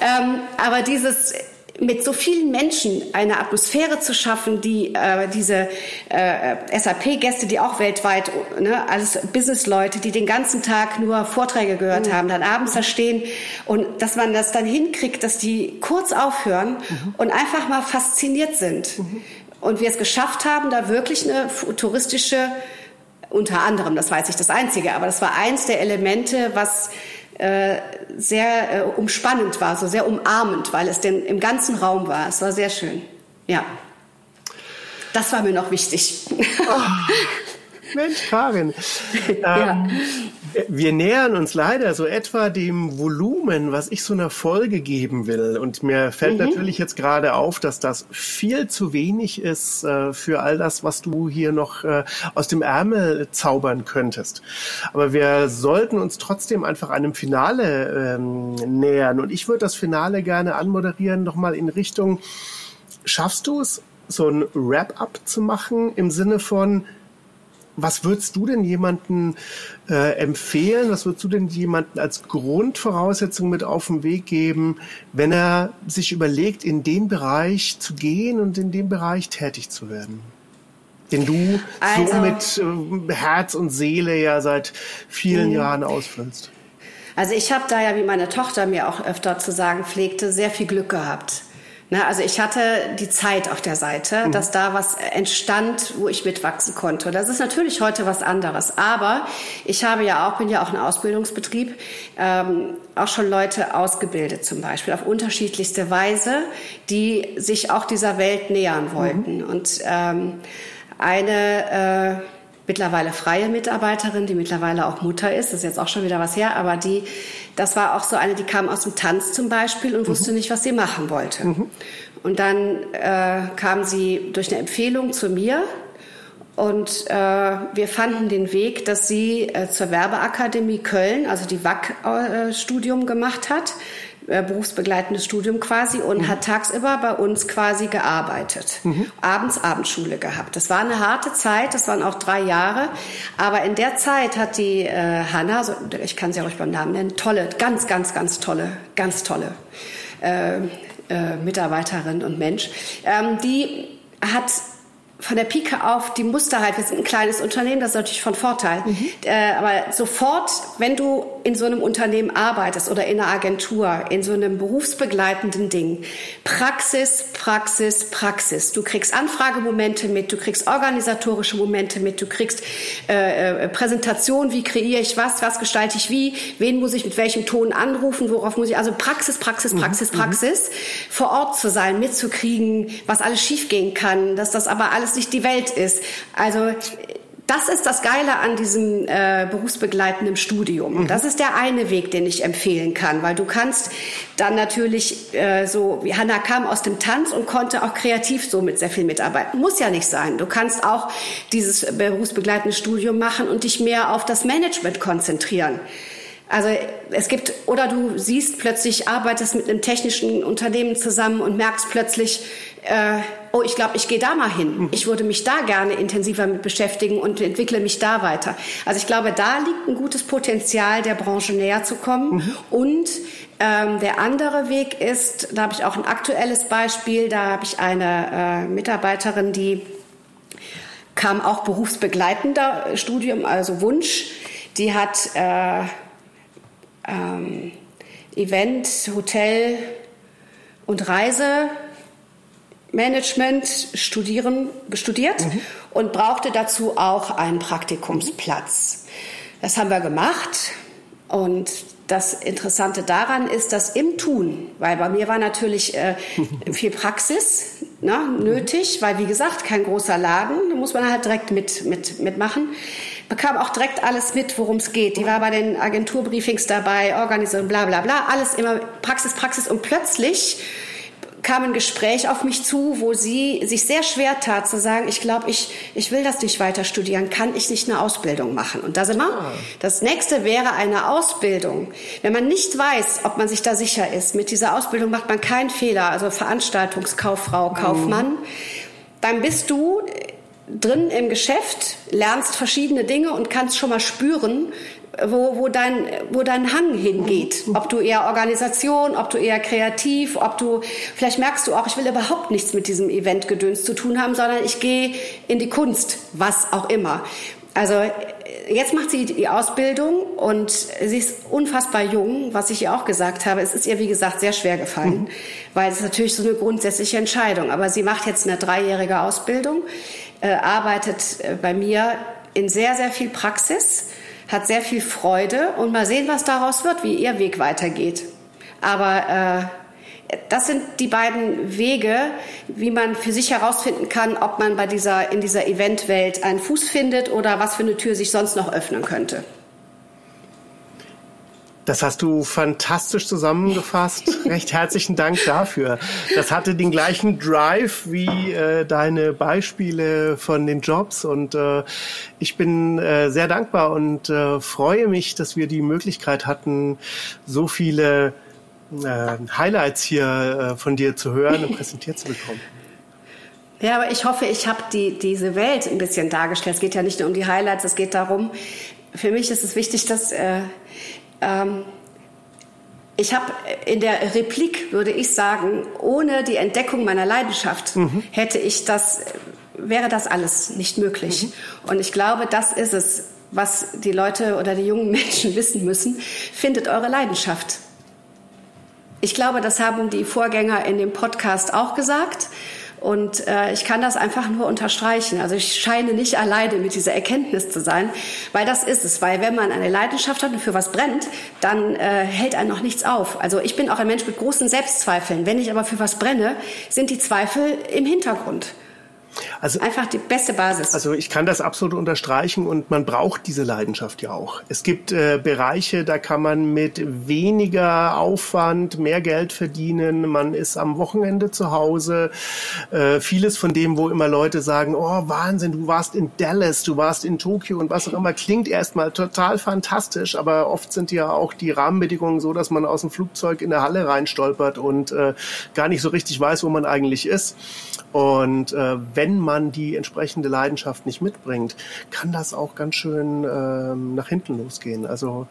Ähm, aber dieses mit so vielen Menschen eine Atmosphäre zu schaffen, die äh, diese äh, SAP-Gäste, die auch weltweit, ne, alles Business-Leute, die den ganzen Tag nur Vorträge gehört mhm. haben, dann abends da stehen und dass man das dann hinkriegt, dass die kurz aufhören mhm. und einfach mal fasziniert sind. Mhm. Und wir es geschafft haben, da wirklich eine touristische, unter anderem, das weiß ich das Einzige, aber das war eins der Elemente, was äh, sehr äh, umspannend war, so sehr umarmend, weil es denn im ganzen Raum war. Es war sehr schön. Ja. Das war mir noch wichtig. Oh, Mensch, Karin. ja. Wir nähern uns leider so etwa dem Volumen, was ich so einer Folge geben will. Und mir fällt mhm. natürlich jetzt gerade auf, dass das viel zu wenig ist äh, für all das, was du hier noch äh, aus dem Ärmel zaubern könntest. Aber wir sollten uns trotzdem einfach einem Finale ähm, nähern. Und ich würde das Finale gerne anmoderieren, nochmal in Richtung, schaffst du es, so ein Wrap-up zu machen im Sinne von, was würdest du denn jemanden äh, empfehlen? Was würdest du denn jemanden als Grundvoraussetzung mit auf den Weg geben, wenn er sich überlegt, in den Bereich zu gehen und in dem Bereich tätig zu werden? Den du also, so mit äh, Herz und Seele ja seit vielen mh. Jahren ausfüllst. Also ich habe da ja, wie meine Tochter mir auch öfter zu sagen pflegte, sehr viel Glück gehabt. Ne, also ich hatte die Zeit auf der Seite, mhm. dass da was entstand, wo ich mitwachsen konnte. Das ist natürlich heute was anderes. Aber ich habe ja auch, bin ja auch ein Ausbildungsbetrieb, ähm, auch schon Leute ausgebildet zum Beispiel auf unterschiedlichste Weise, die sich auch dieser Welt nähern wollten. Mhm. Und ähm, eine äh, mittlerweile freie Mitarbeiterin, die mittlerweile auch Mutter ist, das ist jetzt auch schon wieder was her, aber die, das war auch so eine, die kam aus dem Tanz zum Beispiel und mhm. wusste nicht, was sie machen wollte. Mhm. Und dann äh, kam sie durch eine Empfehlung zu mir und äh, wir fanden den Weg, dass sie äh, zur Werbeakademie Köln, also die WAC-Studium gemacht hat, äh, berufsbegleitendes Studium quasi und mhm. hat tagsüber bei uns quasi gearbeitet. Mhm. Abends Abendschule gehabt. Das war eine harte Zeit, das waren auch drei Jahre. Aber in der Zeit hat die äh, Hanna, so, ich kann sie auch beim Namen nennen, tolle, ganz, ganz, ganz tolle, ganz tolle äh, äh, Mitarbeiterin und Mensch, ähm, die hat von der Pike auf, die musste halt, wir sind ein kleines Unternehmen, das ist natürlich von Vorteil. Mhm. Äh, aber sofort, wenn du in so einem Unternehmen arbeitest oder in einer Agentur, in so einem berufsbegleitenden Ding, Praxis, Praxis, Praxis. Du kriegst Anfragemomente mit, du kriegst organisatorische Momente mit, du kriegst äh, äh, Präsentation, wie kreiere ich was, was gestalte ich wie, wen muss ich mit welchem Ton anrufen, worauf muss ich, also Praxis, Praxis, mhm. Praxis, mhm. Praxis, vor Ort zu sein, mitzukriegen, was alles schiefgehen kann, dass das aber alles alles nicht die Welt ist. Also das ist das Geile an diesem äh, berufsbegleitenden Studium. Mhm. Das ist der eine Weg, den ich empfehlen kann, weil du kannst dann natürlich äh, so, wie Hanna kam aus dem Tanz und konnte auch kreativ so mit sehr viel mitarbeiten. Muss ja nicht sein. Du kannst auch dieses berufsbegleitende Studium machen und dich mehr auf das Management konzentrieren. Also es gibt, oder du siehst plötzlich, arbeitest mit einem technischen Unternehmen zusammen und merkst plötzlich, äh, oh, ich glaube, ich gehe da mal hin. Mhm. Ich würde mich da gerne intensiver mit beschäftigen und entwickle mich da weiter. Also ich glaube, da liegt ein gutes Potenzial, der Branche näher zu kommen. Mhm. Und ähm, der andere Weg ist, da habe ich auch ein aktuelles Beispiel, da habe ich eine äh, Mitarbeiterin, die kam auch berufsbegleitender Studium, also Wunsch. Die hat äh, ähm, Event, Hotel und Reisemanagement studieren, studiert mhm. und brauchte dazu auch einen Praktikumsplatz. Das haben wir gemacht und das Interessante daran ist, dass im Tun, weil bei mir war natürlich äh, viel Praxis ne, nötig, weil wie gesagt, kein großer Laden, da muss man halt direkt mit, mit, mitmachen bekam auch direkt alles mit, worum es geht. Die war bei den Agenturbriefings dabei, Organisation, bla bla bla, alles immer Praxis, Praxis. Und plötzlich kam ein Gespräch auf mich zu, wo sie sich sehr schwer tat zu sagen, ich glaube, ich, ich will das nicht weiter studieren, kann ich nicht eine Ausbildung machen? Und da sind wir. Ah. Das nächste wäre eine Ausbildung. Wenn man nicht weiß, ob man sich da sicher ist, mit dieser Ausbildung macht man keinen Fehler, also Veranstaltungskauffrau, Kaufmann, mhm. dann bist du drin im Geschäft, lernst verschiedene Dinge und kannst schon mal spüren, wo, wo, dein, wo dein Hang hingeht. Ob du eher Organisation, ob du eher kreativ, ob du, vielleicht merkst du auch, ich will überhaupt nichts mit diesem Eventgedöns zu tun haben, sondern ich gehe in die Kunst, was auch immer. Also jetzt macht sie die Ausbildung und sie ist unfassbar jung, was ich ihr auch gesagt habe. Es ist ihr, wie gesagt, sehr schwer gefallen, mhm. weil es ist natürlich so eine grundsätzliche Entscheidung. Aber sie macht jetzt eine dreijährige Ausbildung äh, arbeitet äh, bei mir in sehr, sehr viel Praxis, hat sehr viel Freude und mal sehen, was daraus wird, wie ihr Weg weitergeht. Aber äh, das sind die beiden Wege, wie man für sich herausfinden kann, ob man bei dieser, in dieser Eventwelt einen Fuß findet oder was für eine Tür sich sonst noch öffnen könnte. Das hast du fantastisch zusammengefasst. Recht herzlichen Dank dafür. Das hatte den gleichen Drive wie äh, deine Beispiele von den Jobs und äh, ich bin äh, sehr dankbar und äh, freue mich, dass wir die Möglichkeit hatten, so viele äh, Highlights hier äh, von dir zu hören und präsentiert zu bekommen. Ja, aber ich hoffe, ich habe die, diese Welt ein bisschen dargestellt. Es geht ja nicht nur um die Highlights, es geht darum, für mich ist es wichtig, dass äh, ähm, ich habe in der Replik, würde ich sagen, ohne die Entdeckung meiner Leidenschaft mhm. hätte ich das, wäre das alles nicht möglich. Mhm. Und ich glaube, das ist es, was die Leute oder die jungen Menschen wissen müssen. Findet eure Leidenschaft. Ich glaube, das haben die Vorgänger in dem Podcast auch gesagt. Und äh, ich kann das einfach nur unterstreichen. Also ich scheine nicht alleine mit dieser Erkenntnis zu sein, weil das ist es. Weil wenn man eine Leidenschaft hat und für was brennt, dann äh, hält einen noch nichts auf. Also ich bin auch ein Mensch mit großen Selbstzweifeln. Wenn ich aber für was brenne, sind die Zweifel im Hintergrund. Also, Einfach die beste Basis. Also ich kann das absolut unterstreichen und man braucht diese Leidenschaft ja auch. Es gibt äh, Bereiche, da kann man mit weniger Aufwand mehr Geld verdienen. Man ist am Wochenende zu Hause. Äh, vieles von dem, wo immer Leute sagen, oh Wahnsinn, du warst in Dallas, du warst in Tokio und was auch immer, klingt erstmal total fantastisch, aber oft sind ja auch die Rahmenbedingungen so, dass man aus dem Flugzeug in der Halle reinstolpert und äh, gar nicht so richtig weiß, wo man eigentlich ist. Und äh, wenn man die entsprechende Leidenschaft nicht mitbringt, kann das auch ganz schön ähm, nach hinten losgehen. Also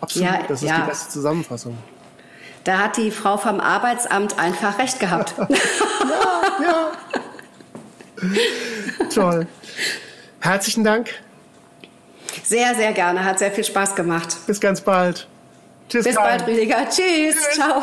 absolut, ja, das ist ja. die beste Zusammenfassung. Da hat die Frau vom Arbeitsamt einfach recht gehabt. ja, ja. Toll. Herzlichen Dank. Sehr, sehr gerne. Hat sehr viel Spaß gemacht. Bis ganz bald. Tschüss. Bis Karl. bald, Rüdiger. Tschüss. Tschüss. Ciao.